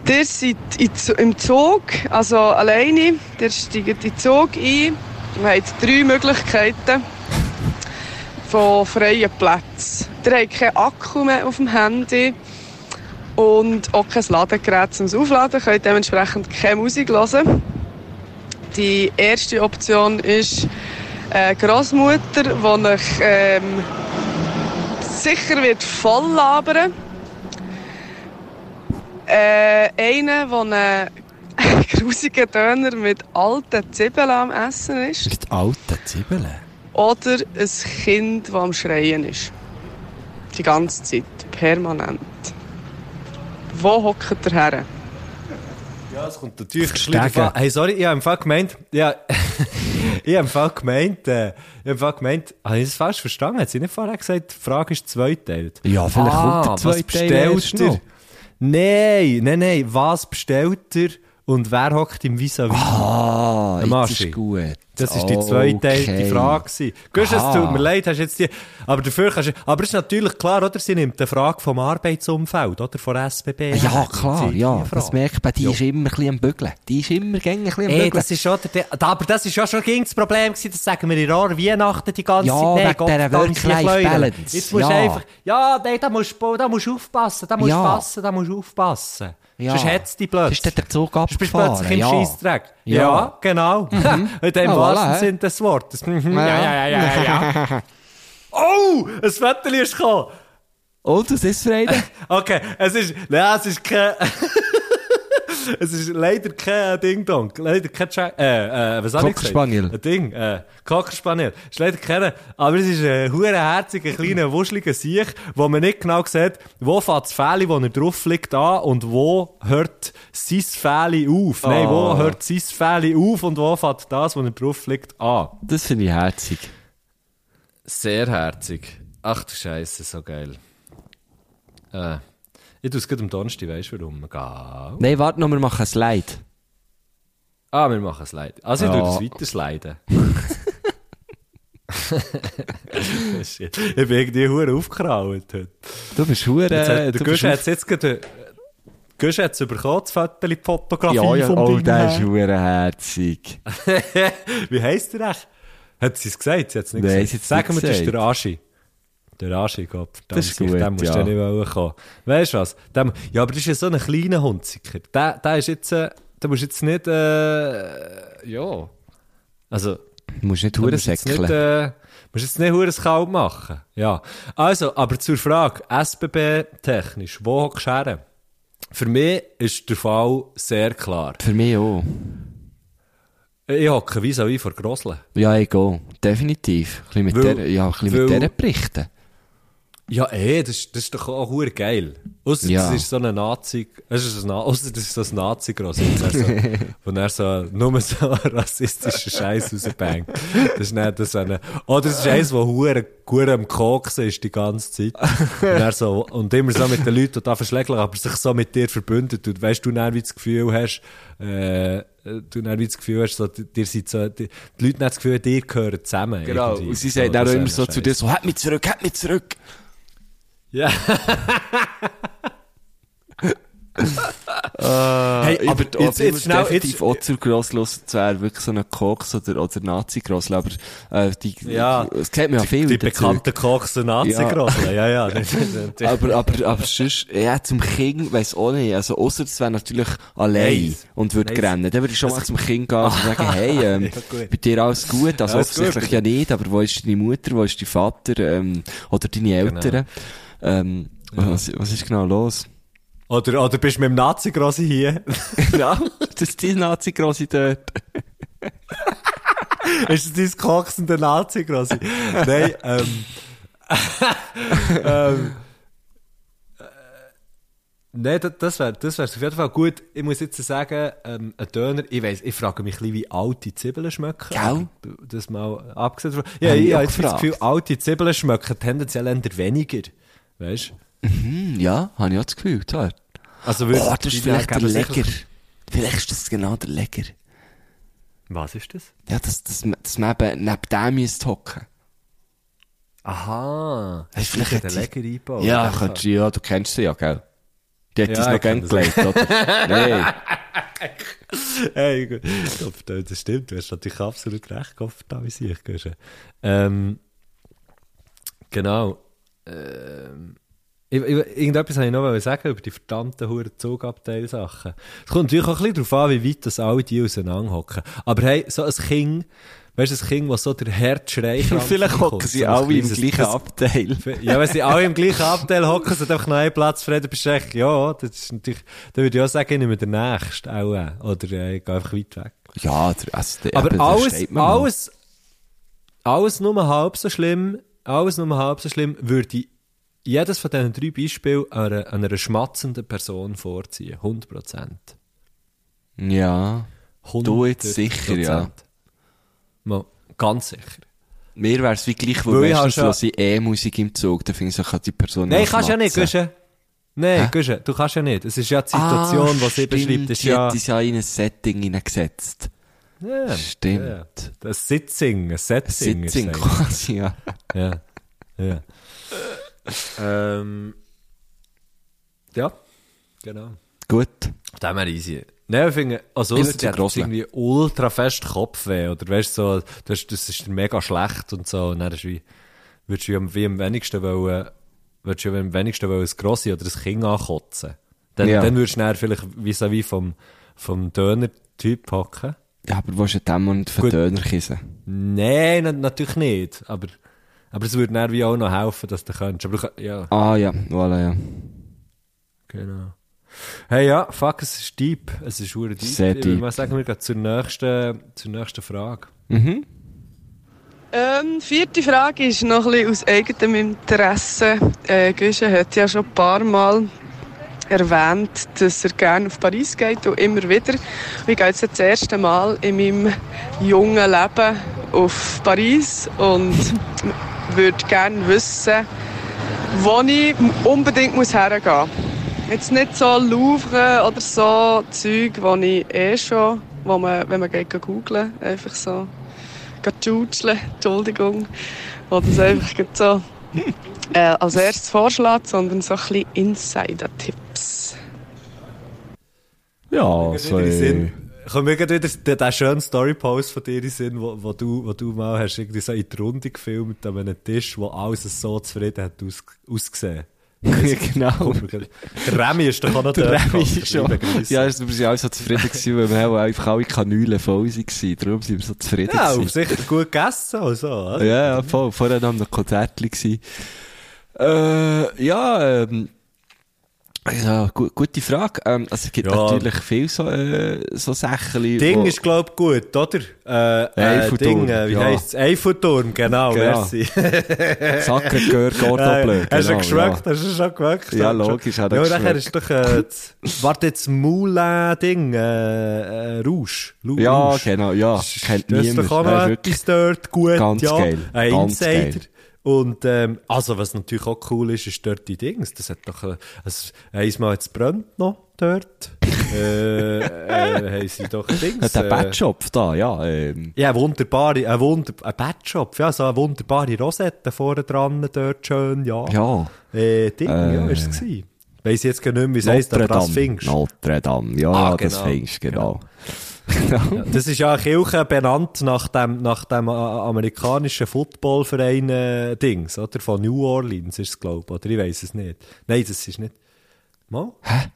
Ihr seid im Zug, also alleine. Ihr steigt in den Zug ein. Ihr habt drei Möglichkeiten von freien Plätzen. Ihr habt keinen Akku mehr auf dem Handy und auch kein Ladegerät zum Aufladen. Ihr könnt dementsprechend keine Musik hören. Die erste Option ist eine Großmutter, die euch ähm, sicher wird voll labern. Äh, einer, der einen grusigen Döner mit alten Zwiebeln am Essen ist. Mit alten Zwiebeln. Oder ein Kind, das am Schreien ist. Die ganze Zeit. Permanent. Wo hockt ihr her? Ja, es kommt natürlich Verstegen. Hey, sorry, ich habe im Fall gemeint, ja, ich habe im Fall gemeint, äh, ich habe im Fall gemeint, habe ich das falsch verstanden? Hat sie nicht vorher gesagt, die Frage ist zweiteilt? Ja, vielleicht kommt der was zweite Teil bestellt erst ihr? noch. Nein, nein, nein, was bestellt ihr und wer hockt im Vis-à-vis? Ah, Der jetzt Maschi. ist gut. Das ist die zweiteilte Okay. Frage gewesen. Gehst, es tut mir leid, hast jetzt die, aber dafür kannst du, aber es ist natürlich klar, oder? Sie nimmt eine Frage vom Arbeitsumfeld, oder? Von SBB. Ja, klar, ja. die Das merkt man, die Ja. ist immer ein bisschen am Bügeln. Die ist immer gängig ein bisschen am Ey, Bügeln. das ist schon der, aber das ist ja schon gegen das Problem gewesen, das sagen wir in Rohr Weihnachten die ganze Ja, Zeit. wegen Gott, dieser die Work-Life-Balance. Jetzt musst Ja. einfach, ja, nein, da musst du, da musst du aufpassen, da musst du Ja. passen, da musst du aufpassen. Ja. Sonst hat's dich plötzlich. Ist der Zug Sonst abgefahren? plötzlich im ja. Scheissdreck. Ja, Ja. genau. In dem Ah, wahrsten voilà, hä? Sinn des Wortes. Mhm. Ja, ja, ja, ja, ja. oh, ein Vettel ist gekommen. Und, was ist Freude? Okay, es ist, nein, es ist kein, es ist leider kein Ding-Dong, leider kein, Tra äh, äh, was soll ich gesagt? Cockerspaniel. Ein Ding, äh, Cockerspaniel. Es ist leider kein, aber es ist ein hurenherziger, kleiner, wuscheliger Siech, wo man nicht genau sieht, wo fängt das Fähli, wo er drauf liegt, an und wo hört sein Fähli auf. Nein, wo Ah. hört sein Fähli auf und wo fängt das, wo er drauf liegt, an. Das finde ich herzig. Sehr herzig. Ach du Scheiße, so geil. Äh, ich tue es gerade am Donnerstag, weißt du warum? Gau. Nein, warte noch, wir machen ein Slide. Ah, wir machen Slide. Also ich Ja. tue das weiter sliden. Shit. ich bin irgendwie hure aufgekraut heute. Du bist hure... Der bist Gusch hat jetzt gerade... Gusch hat es bekommen, das Foto, die Fotografie Ja, ja, vom oh, Ding der ist hure herzig. Wie heisst der echt? Hat sie es gesagt? Sie hat es nicht Nein, gesagt. Sagen wir, das ist gesagt. der Aschi. Der Aschi, Gott. Das ist gut, Dem musst ja. du nicht wollen kommen. Weißt du was? Dem, ja, aber das ist ja so ein kleiner Hunziker. Der, der ist jetzt... Äh, der musst jetzt nicht... Äh, ja... Also... Du musst nicht Du hure musst jetzt nicht, säckeln. äh, musst jetzt nicht hure kalt machen. Ja. Also, aber zur Frage, SBB-technisch, wo hockst du? Für mich ist der Fall sehr klar. Für mich auch. Ich hocke vis-à-vis vor Grosle. Ja, ich gehe. Definitiv. Ein bisschen mit Weil- der, ja, ein bisschen mit berichten. Ja, eh, das, ist- das ist doch auch hure geil. Ausser Ja. das ist so eine Nazi, das ist ein, ausser das ist so ein Nazi-Gross, wo er so, wo er so, nur so rassistischen Scheiß rausbangt. Das ist nicht das eine, oder es ist eins, wo hure, hure am Koksen ist die ganze Zeit. Und er so, und immer so mit den Leuten, die da verschläglich, aber sich so mit dir verbündet. Und weißt du, dann wie das Gefühl hast, äh, du dann wie das Gefühl hast, so, dir sind so, die, die Leute haben das Gefühl, dir gehören zusammen. Genau. irgendwie. Und sie So, sagt auch das immer so zu dir so, halt mich zurück, halt mich zurück. Ja. Hey, aber aber jetzt- jetzt schnell, definitiv jetzt- auch zur Grosslos zu wäre wirklich so ein Koks oder, oder Nazi-Grossl, aber, äh, die, Ja. es kennt man ja viel Die dazu. bekannten Kochs und Nazi-Grosseln, ja, ja. aber, aber, aber sonst, ja, zum Kind weiss auch nicht. Also, ausser es wäre natürlich allein Nice. und würde Nice. rennen. Dann würde ich schon mal zum Kind gehen und sagen, hey, ähm, Ja, gut. bei dir alles gut? Also, gut. offensichtlich ja nicht, aber wo ist deine Mutter, wo ist dein Vater, ähm, oder deine Eltern? Ähm, was, was ist genau los? Oder, oder bist du mit dem Nazi-Grossi hier? ja, das ist die Nazi-Grossi dort. ist das dein kochsende Nazi-Grossi? Nein, ähm, ähm, äh, Nein, das, wäre das wär's auf jeden Fall gut. Ich muss jetzt sagen, ähm, ein Döner, ich weiss, ich frage mich ein bisschen, wie alte Zwiebeln schmecken. Gell? Das mal abgesehen davon. Ja, ich ich habe jetzt das. Gefühl, alte Zwiebeln schmecken tendenziell eher weniger. Weißt du? Hm, ja, habe ich auch das Gefühl, toll. Also Oh, das ist vielleicht der Leger. Vielleicht ist das genau der Leger. Was ist das? Ja, dass, dass, man- dass man eben neben dem müsste hocken. Aha. Hast du vielleicht den jetzt- Leger einbauen? Ja, könntest, du- ja, du kennst sie ja, gell? Die hat Ja, uns noch gern gelegt, oder? Nein. Hey, gut. Das stimmt, du hast natürlich absolut recht, Kopf, da wie ich gehst. Ähm, genau. Ähm, ich, ich, irgendetwas habe ich noch sagen über die verdammten huren Zugabteilsachen. Es kommt natürlich auch ein bisschen darauf an, wie weit das alle die auseinanderhocken. Aber hey, so ein Kind, weißt du, ein Kind, das so der Herzschrei Vielleicht hocken sie alle im gleichen Abteil. Ja, wenn sie alle im gleichen Abteil hocken, sind einfach noch ein Platz frei, dann bist du echt, ja, das ist natürlich, dann würde ich auch sagen, ich nehme den nächsten auch, oder äh, ich gehe einfach weit weg. Ja, der, also, der, Aber da alles, alles, alles nur halb so schlimm, alles nur halb so schlimm, würde ich jedes von diesen drei Beispielen einer, einer schmatzenden Person vorziehen. 100%. Ja. Du jetzt sicher, ja. Mal, ganz sicher. Mir wäre es wie gleich, wo ich meistens höre ich E-Musik im Zug, da finde ich, so kann die Person Nein, kannst ja nicht. Gusche. Nein, Hä? Gusche, du kannst ja nicht. Es ist ja die Situation, ah, die sie beschreibt, ist die ja... uns ja in ein Setting hineingesetzt. Ja Stimmt. Ja. Das Sitzing, Setting. ist Sitzing es quasi, ja. Ja. Ja. ähm, ja, genau. Gut. Dem her easy. Nein, ich finde, also Ich hat jetzt grosseln. irgendwie ultra fest Kopfweh, oder weißt so, das, das ist mega schlecht und so, und dann ist wie, würdest du wie am, wie am wenigsten wollen, würdest du am wenigsten wollen ein Grossi oder ein Kind ankotzen. Dann, Ja. dann würdest du dann vielleicht vis-à-vis vom, vom Döner-Typ hacken. Ja, aber willst du dem und für Gut. Döner kissen? Nein, na, natürlich nicht, aber, aber es würde wie auch noch helfen, dass du könntest. Aber du, ja, Ah, ja, voilà, ja. genau. Hey, ja, fuck, es ist deep. Es ist hure deep. Sehr Ich würde deep. sagen, wir gehen zur nächsten, zur nächsten Frage. Mhm. Ähm, vierte Frage ist noch ein bisschen aus eigenem Interesse. Äh, Güsche hat ja schon ein paar Mal erwähnt, dass er gerne auf Paris geht und immer wieder. Ich gehe jetzt das erste Mal in meinem jungen Leben auf Paris und würde gerne wissen, wo ich unbedingt muss hergehen muss. Jetzt nicht so Louvre oder so Zeug, wo ich eh schon, wo man, wenn man geht googlen, einfach so gatschutschle, Entschuldigung, wo das einfach so äh, als erstes vorschlägt, sondern so ein bisschen Insider-Tipps. Ja, so. Kommt mir gerade wieder der, der schöne Story-Post von dir in den Sinn, wo, wo, du, wo du mal hast irgendwie so in die Runde gefilmt an einem Tisch, wo alles so zufrieden hat aus, ausgesehen. genau. Der Remy ist doch auch noch Der Remy ist schon. Ja, wir sind alle so zufrieden gewesen, weil wir auch einfach alle Kanülen voll waren. Darum sind wir so zufrieden Ja, gewesen. und sicher gut gegessen und so, oder? Ja, ja, voll. Vorher noch ein Konzert gsi. Äh, ja, ähm, ja, gu gute Frage. Ähm, also, es gibt Ja. natürlich viel so, äh, so Sachen. Ding ist, glaub gut, oder? Äh, äh, Eiffelturm, Ding, äh, wie ja. heisst's? Eiffelturm, genau, Genau. merci. Sacker, Gör, Gordo, blöd. Hast du geschmeckt? Hast du schon geschmeckt? Ja, logisch, hat er Ja, geschmeckt. ist doch, äh, das- warte jetzt, Moulin-Ding, äh, äh, Rouge. Ja, genau, ja. Kennt Das ist niemand. doch auch noch Nein, wirklich. etwas dort gut, Ganz ja. geil, Ein ganz Insider. geil. Und, ähm, also, was natürlich auch cool ist, ist dort die Dings. Das hat doch, äh, also, einmal jetzt brennt noch dort. äh, äh, haben sie doch Dings. Hat der äh, Badshop da, ja. Ähm, ja, eine wunderbare, ein Wunder, ein Badshop, ja, so eine wunderbare Rosette vorne dran, dort schön, ja. ja. Äh, Ding, Äh, ja, ist es gewesen. Weiss jetzt gar nicht mehr, wie es heisst, aber das findest. Notre Dame, ja, Ah, das genau, findest du, genau. Ja, das ist ja Kirche benannt nach dem, nach dem äh, amerikanischen Footballverein äh, Dings, oder? Von New Orleans ist es, glaube ich, oder? Ich weiss es nicht. Nein, das ist nicht. Mal? Hä?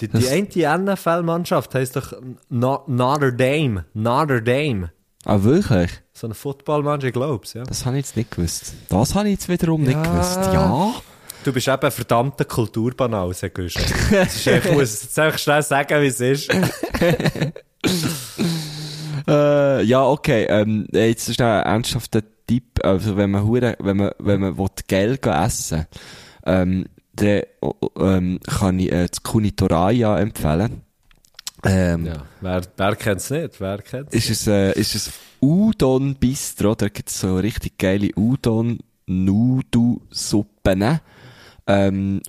Die, die eine NFL-Mannschaft heisst doch No- Notre Dame. Notre Dame. Ah, wirklich? So eine Footballmannschaft, ich glaube es, ja. Das habe ich jetzt nicht gewusst. Das habe ich jetzt wiederum nicht Ja. gewusst. Ja. Du bist eben ein verdammter Kulturbanal, Herr ist echt, ich muss es jetzt einfach schnell sagen, wie es ist. Äh, ja, okay. Ähm, jetzt ist ein ernsthafter Tipp. Also, wenn man hure, wenn man, wenn man will Geld essen, ähm, dann, ähm, kann ich, äh, das Kunitoraya empfehlen. Ähm, Ja, wer, wer kennt es nicht? Wer kennt ist es, äh, ist es Udon Bistro, da gibt's so richtig geile Udon Nudu Suppen. Ähm,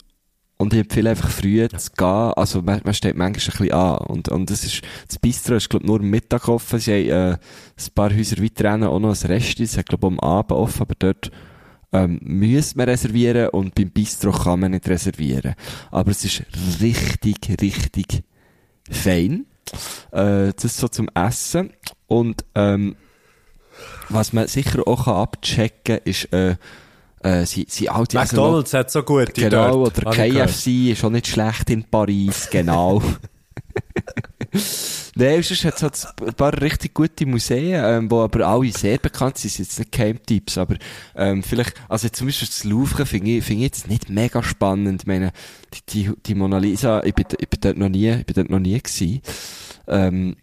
und ich empfehle einfach früh zu gehen. Also, man, man steht manchmal ein bisschen an. Und, und das ist, das Bistro ist, glaub nur am Mittag offen. Sie haben, äh, ein paar Häuser weiter rennen auch noch ein Rest. Es hat, glaub am Abend offen, aber dort, ähm, müsste man reservieren und beim Bistro kann man nicht reservieren. Aber es ist richtig, richtig fein. Äh, das so zum Essen. Und, ähm, was man sicher auch kann abchecken ist, äh, äh, sie, sie alte also noch- McDonalds hat so gute Genau, dort, oder. KFC ist auch nicht schlecht in Paris, genau. Nein, sonst hat es halt ein paar richtig gute Museen, ähm, wo aber alle sehr bekannt sind, sind jetzt nicht Camp-Tipps, aber ähm, vielleicht, also zum Beispiel das Louvre finde ich, finde ich jetzt nicht mega spannend. Ich meine, die, die, die Mona Lisa, ich bin, ich bin dort noch nie, ich bin dort noch nie gewesen. Ähm,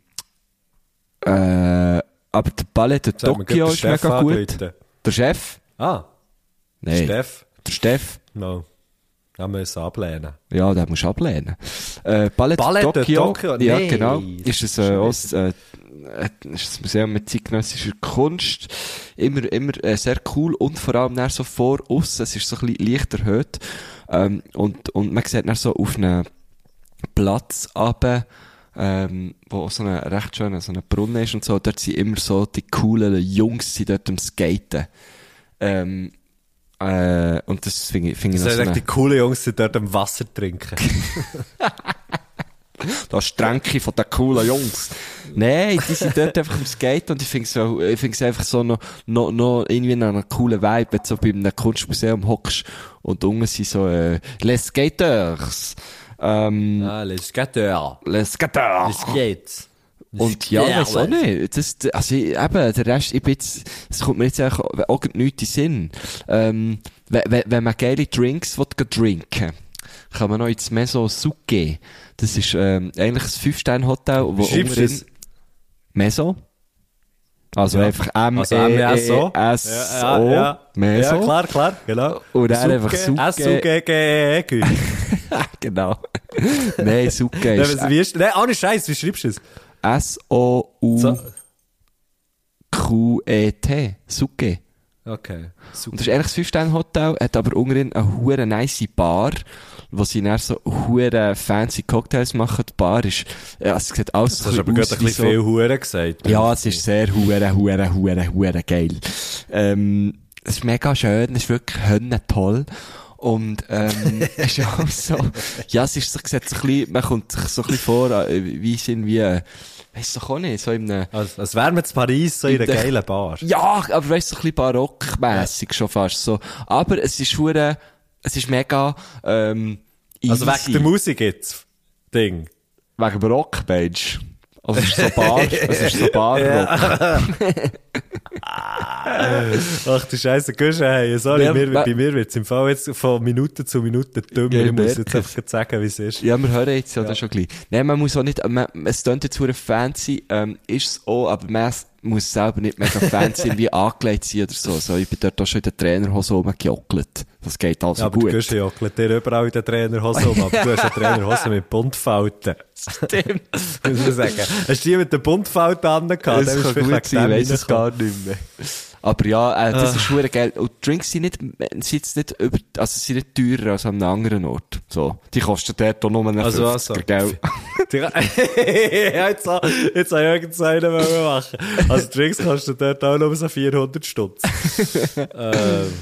äh, aber der Ballet de Sag mir, Tokio ist Chef mega gut. angerufen. Der Chef? Ah, Nein. Steff. Der Steff? No. Wir es ablehnen. Ja, den musst du ablehnen. Äh, Ballet de Tokio. Tokio? Ja, Nee, genau. das Ist es, äh, auch, äh, äh, ist das Museum mit zeitgenössischer Kunst. Immer, immer äh, sehr cool und vor allem dann so vor uns, es ist so ein bisschen leicht erhöht. Ähm, und, und man sieht dann so auf einen Platz runter, ähm, wo so ein recht schöner, so ein Brunnen ist und so, dort sind immer so die coolen Jungs, die dort am Skaten. Ähm, äh, und das finde ich, finde ich Das noch so die coolen Jungs, die dort am Wasser trinken. das Stränke von den coolen Jungs. Nein, die sind dort einfach am Skaten und ich finde so, ich es einfach so noch, noch, noch irgendwie noch einen coolen Vibe, wenn du so bei einem Kunstmuseum hockst und unten sind so, äh, Les Skaters. Ähm, ah, les Skater. Les Skaters. Les Skates. Und ja, weiß auch nicht. Das, also, eben, der Rest, ich bin jetzt, es kommt mir jetzt auch auch nichts in Sinn. Ähm, wenn, wenn, man geile Drinks will, gehen trinken kann man noch ins Meso Suke. Das ist, ähm, eigentlich ein Fünf-Sterne-Hotel, wo unten- es? Meso. Also Ja. einfach M, Also E, M-E-S-O. E, S, O, Meso. Ja, klar, klar, genau. Und dann einfach Suke. S-U-G-G-E-G. genau. Nein, Suke ist Wie ist, nein, ohne Scheiß, wie schreibst du es? S-O-U-Q-E-T. So. Suke. Okay. Und das ist eigentlich ein Fünf-Sterne-Hotel, hat aber unten eine hure nice Bar, wo sie dann so hure fancy Cocktails machen. Die Bar ist, ja, es sieht alles Das hast du aber gerade ein bisschen viel Huren gesagt. Ja, es ist sehr hure, hure, hure, hure geil. Ähm, es ist mega schön, es ist wirklich hönne toll. Und, ähm, es ist auch so, ja, es ist so, sieht so ein bisschen, man kommt sich so ein bisschen vor, äh, wie sind wie, äh, weiss doch auch nicht, so in einem, Als, als wären wir in Paris so in einer In der- geilen Bar. ja, aber weißt du, so ein bisschen barockmässig schon fast so. Aber es ist hure, es ist mega, ähm, easy. Also wegen der Musik jetzt. Ding. Wegen Barock, meinst du? Also es ist so Bar, es ist so Barrock. Ach du Scheiße, Guschen, hey, sorry, Ja, mir, bei mir wird's im Fall jetzt von Minute zu Minute dümmer. Ja, ich muss jetzt einfach sagen, wie es ist. Ja, wir hören jetzt ja, das schon gleich. Nein, man muss auch nicht, man, es klingt jetzt fancy, ähm, ist es auch, aber man muss selber nicht mega fancy irgendwie angelegt sein oder so. so. Ich bin dort auch schon in der Trainerhose rumgejockelt. Das geht also Ja, aber gut. der Guschen jockelt dir überall in der Trainerhose um, aber du hast eine Trainerhose mit Buntfalten. Stimmt. Muss man sagen. Hast du die mit den Buntfalten angehabt? Das kann du gut sein, ich weiss es gar nicht mehr. Aber ja, äh, das ist schon geil. Und die Drinks sind nicht, sind nicht über, also sind nicht teurer als an einem anderen Ort. So. Die kosten dort auch nur einen Also, 50er, also. gell? Jetzt, jetzt habe ich irgendeinen machen. Also, Drinks kostet dort auch nur so 400 Stutz. ähm,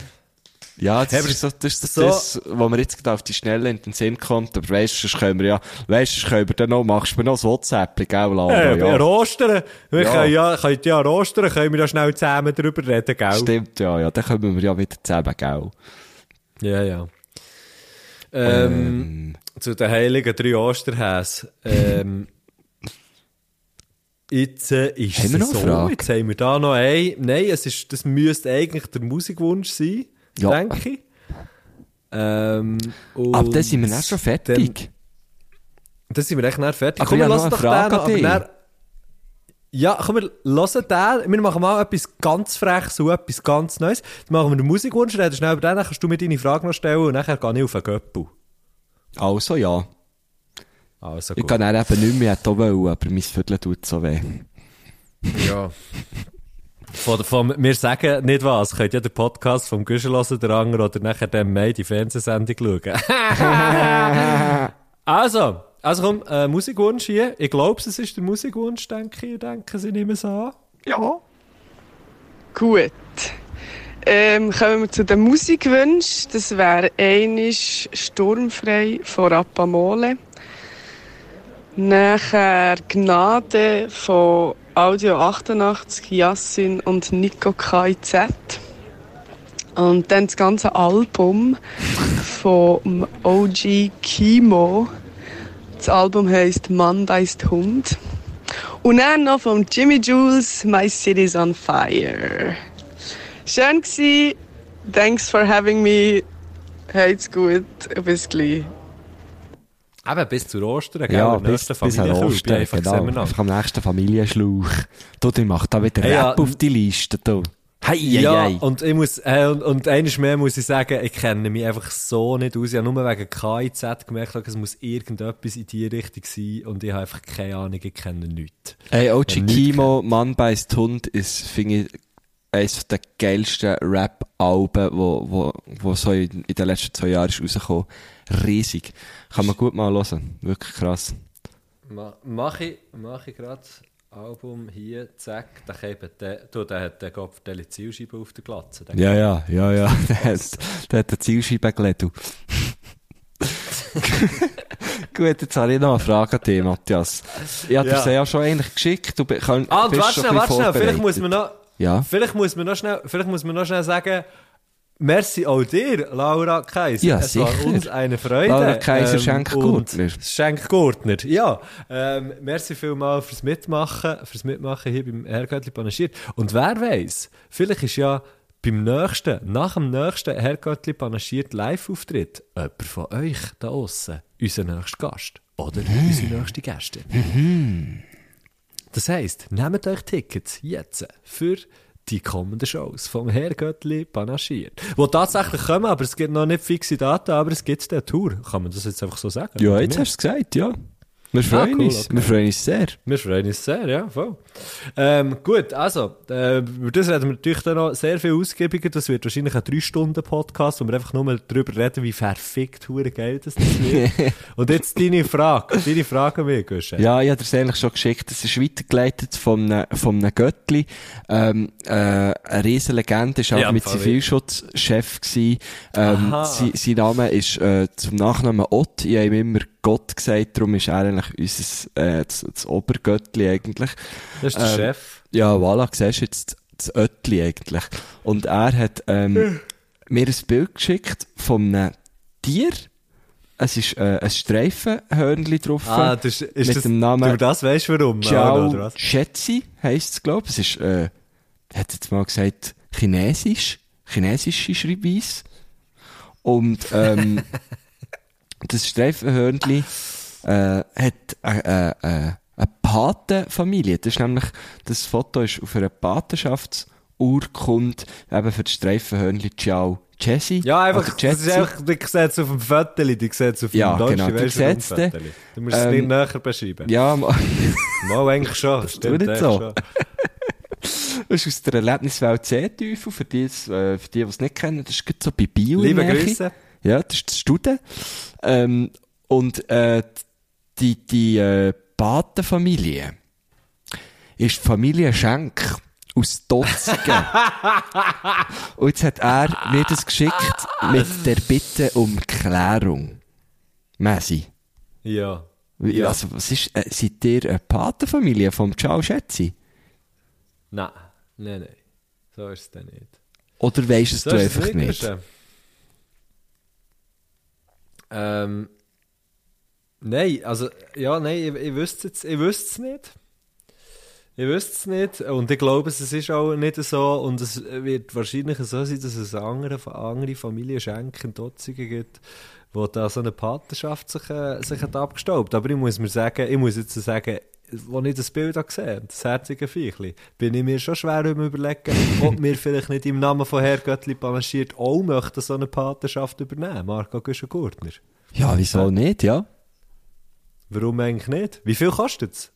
Ja, das Hey, ist so, das ist so- das, wo mir jetzt gerade auf die Schnelle in den Sinn kommt. Aber weisst du, können wir ja, weisst du, können wir dann noch, machst du mir noch das WhatsApp, gell, Lara? Äh, ja. Rostern. Wir Ja. können ja, könnt ja rostern, können wir ja schnell zusammen drüber reden, gell? Stimmt, ja, ja, dann kommen wir ja wieder zusammen, gell? Ja, ja. Ähm, zu den heiligen drei Osterhäsen. Ähm, jetzt äh, ist Haben es so, jetzt haben wir da noch ein, nein, es ist, das müsste eigentlich der Musikwunsch sein, Ja. denke ich. Ähm, Aber dann sind wir auch schon fertig. Dann, dann sind wir echt näher fertig. Aber Komm, wir noch doch Frage den aber ja, komm, wir hören den. Wir machen mal etwas ganz Freches und etwas ganz Neues. Dann machen wir den Musikwunsch, reden schnell über den, dann kannst du mir deine Frage noch stellen und nachher gehe ich auf den Göppel. Also, ja. Also Ich kann dann eben nicht mehr, ich auch wollen, aber mein Viertel tut so weh. Ja. Von, von, wir sagen nicht was, könnt ja den Podcast vom Güschel hören, der Anger, oder nachher dem Mai die Fernsehsendung schauen. also, also komm, äh, Musikwunsch hier. Ich glaube, es ist der Musikwunsch, denke ich. Denken Sie nicht mehr so an. Ja. Gut. Ähm, kommen wir zu den Musikwünschen. Das wäre einisch Sturmfrei von Rappamole. Nachher Gnade von Audio 88, Yassin und Nico KIZ. Und dann das ganze Album vom OG Kimo. Das Album heißt Mann beißt Hund. Und dann noch von Jimmy Jules, My City's on Fire. Schön gsi. Thanks for having me. Habt's gut. Bis gleich. Eben, bis zu Ostern, gell? Ja, Am bis, nächsten bis an Ostern, einfach genau. Einfach am nächsten Familienschlauch. Du, die macht da wieder Hey, ja, Rap auf die Liste, du. Hei, Ja, hei. und ich muss, äh, und, und eines mehr muss ich sagen, ich kenne mich einfach so nicht aus. Ich habe nur wegen KIZ gemerkt, es muss irgendetwas in die Richtung sein und ich habe einfach keine Ahnung, ich kenne nichts. Hey, OG Ja, nicht Kimo, Mann beißt Hund, ist, finde ich, eines der geilsten Rap-Alben, wo, wo, wo so in, in den letzten zwei Jahren ist rausgekommen. Riesig. Kann man gut mal hören. Wirklich krass. Ma, mach ich, mach ich gerade Album hier, zack, da eben der, du, der hat den Kopf der Zielscheibe auf der Glatze. Ja, ja, ja, ja. der hat, der hat eine Zielscheibe gelegt. Gut, jetzt habe ich noch eine Frage an dich, Matthias. Ich habe Ja. dir ja schon eigentlich geschickt. Du kann, Ah, warte schnell, warte schnell, vielleicht muss man noch, Ja. vielleicht muss man noch schnell, vielleicht muss man noch schnell sagen, merci auch dir, Laura Kaiser. Ja, es war sicher. uns eine Freude. Laura Kaiser, Schenk-Gurtner. und Schenk-Gurtner, ja. Ähm, merci vielmals fürs Mitmachen, fürs Mitmachen hier beim Herrgöttli Panaschiert. Und wer weiß, vielleicht ist ja beim nächsten, nach dem nächsten Herrgöttli Panaschiert Live-Auftritt jemand von euch da aussen unser nächster Gast. Oder unsere nächste Gästin. Das heisst, nehmt euch Tickets jetzt für die kommenden Shows vom Herrgöttli panaschiert. Wo tatsächlich kommen, aber es gibt noch nicht fixe Daten, aber es gibt eine Tour. Kann man das jetzt einfach so sagen? Ja, jetzt hast du es gesagt, ja. Wir freuen cool, uns. okay. Wir freuen uns sehr. Wir freuen uns sehr, ja, voll. Ähm, gut, also, äh, über das reden wir natürlich dann noch sehr viel ausgiebiger. Das wird wahrscheinlich ein 3-Stunden-Podcast, wo wir einfach nur mal darüber reden, wie verfickt hure geil das wird. Und jetzt deine Frage, deine Frage an mich, Guschen. Ja, ich habe dir eigentlich schon geschickt. Es ist weitergeleitet von einem, von einem Göttli. Ähm, äh, eine riesen Legende, ist auch Ja, mit Zivilschutzchef gewesen. Ähm, sein, sein Name ist äh, zum Nachnamen Ott. Ich habe ihm immer Gott gesagt, darum ist er eigentlich unser, äh, das, das Obergöttli eigentlich. Das ist der Ähm, Chef. Ja, voilà, siehst du jetzt das Öttli eigentlich. Und er hat ähm, mir ein Bild geschickt von einem Tier. Es ist äh, ein Streifenhörnchen drauf. Ah, das, ist mit das, dem Namen du das weißt warum? Ciao was? Schätzi heisst es, glaube ich. Es ist, äh, hat jetzt mal gesagt, chinesisch. Chinesische Schreibweise. Und, ähm, das Streifenhörnchen, äh, hat, äh, äh, äh, eine Patenfamilie. Das ist nämlich, das Foto ist auf einer Patenschaftsurkunde eben für das Streifenhörnchen Ciao Jessie. Ja, einfach, das ist einfach, du siehst es auf dem Föteli, du siehst es auf dem Ja, Deutschen, genau, du weißt, auf dem. Du musst es Ähm, nicht näher beschreiben. Ja, ma- Mal eigentlich schon, tu stimmt nicht so. schon. Das ist aus der Erlebniswelt Seeteufel, für die, äh, für die, die es nicht kennen, das ist so bei Bio. Liebe. Grüße. Ja, das ist das Studen. Ähm, und, äh, die, die, äh, Patenfamilie ist die Familie Schenk aus Dotzigen. und jetzt hat er mir das geschickt mit der Bitte um Klärung. Messi. Ja. Ja. Also, was ist, äh, seid ihr eine Patenfamilie vom Ciao Schätzi? Nein, nein, nein. So ist es dann nicht. Oder weisst So du es einfach nicht? Ähm, nein, also, ja, nein, ich, ich wüsste es nicht. Ich wüsste es nicht. Und ich glaube, es ist auch nicht so. Und es wird wahrscheinlich so sein, dass es andere, andere Familie Schenken in Dotzigen gibt, wo da so eine Patenschaft sich, äh, sich hat abgestaubt. Aber ich muss mir sagen, ich muss jetzt sagen, als ich das Bild habe gesehen das herzige Viechli, bin ich mir schon schwer überlegen, ob wir vielleicht nicht im Namen von Herr Göttli panaschiert auch möchten so eine Patenschaft übernehmen, Marco Güschen-Gurtner. Ja, wieso nicht, ja? Warum eigentlich nicht? Wie viel kostet es?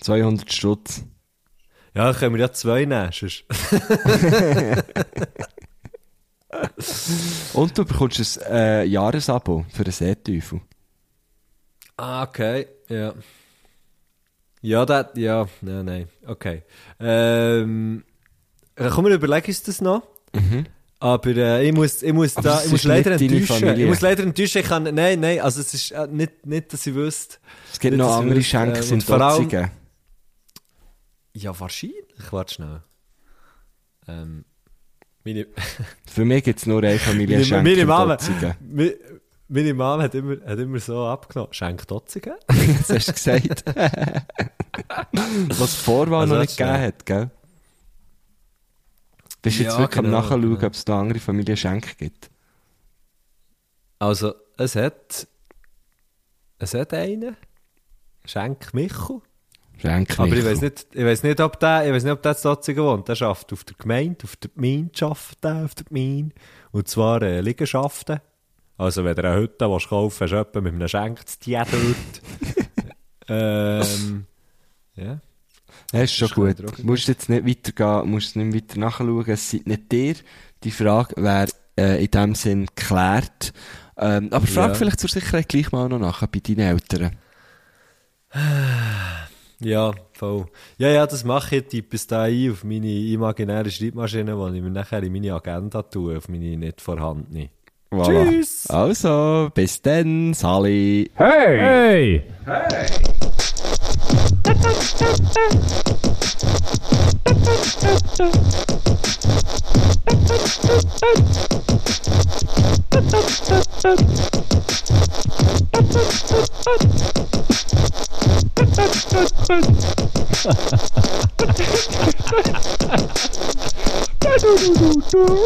200 Stutz. Ja, können wir ja zwei nehmen. Und du bekommst ein äh, Jahresabo für einen Seeteufel. Ah, okay, ja. Ja, das, ja, nein, nein, okay. Ähm, äh, komm, wir überlegen uns das noch. Aber äh, ich muss, ich muss da, ich muss leider enttäuschen. Ich muss leider enttäuschen, ich kann, nein, nein, also es ist äh, nicht, nicht, dass ich wüsste. Es gibt Nicht, noch ich andere wüsste, Schenks äh, allem- Dotzigen. Ja, wahrscheinlich, warte schnell. Ähm, meine, Für mich gibt es nur eine Familie meine, Schenk meine in Mama. Meine, Mama hat immer, hat immer so abgenommen, Schenk Dotzigen? Das hast du gesagt. Was Vorwahl Also noch das nicht gegeben hat, gell? Bist du jetzt Ja, wirklich am genau, Nachschauen, genau. ob es da andere Familie Schenk gibt? Also, es hat, es hat einen, Schenk Michel. Schenk Aber ich Michel. weiß nicht, ich weiß nicht, ob der, ich weiß nicht, ob der zu Dotzigen wohnt. Der schafft auf der Gemeinde, auf der Gemeinde schafft der, auf der Gemeinde. Und zwar, äh, Liegenschaften. Also, wenn du eine Hütte willst kaufen willst, hast du mit einem Schenkstier dort. ähm, ja. Ja, ist schon Das gut. dir auch Musst jetzt nicht weitergehen, musst nicht weiter nachschauen. Es seid nicht dir. Die Frage wäre äh, in dem Sinn geklärt. Ähm, aber frag Ja. vielleicht zur Sicherheit gleich mal noch nachher bei deinen Eltern. Ja, voll. Ja, ja, das mache ich. Tippe es da ein auf meine imaginäre Schreibmaschine, die ich mir nachher in meine Agenda tue, auf meine nicht vorhandene. Voilà. Tschüss. Also, bis dann, Sally. Hey! Du, du, du, du.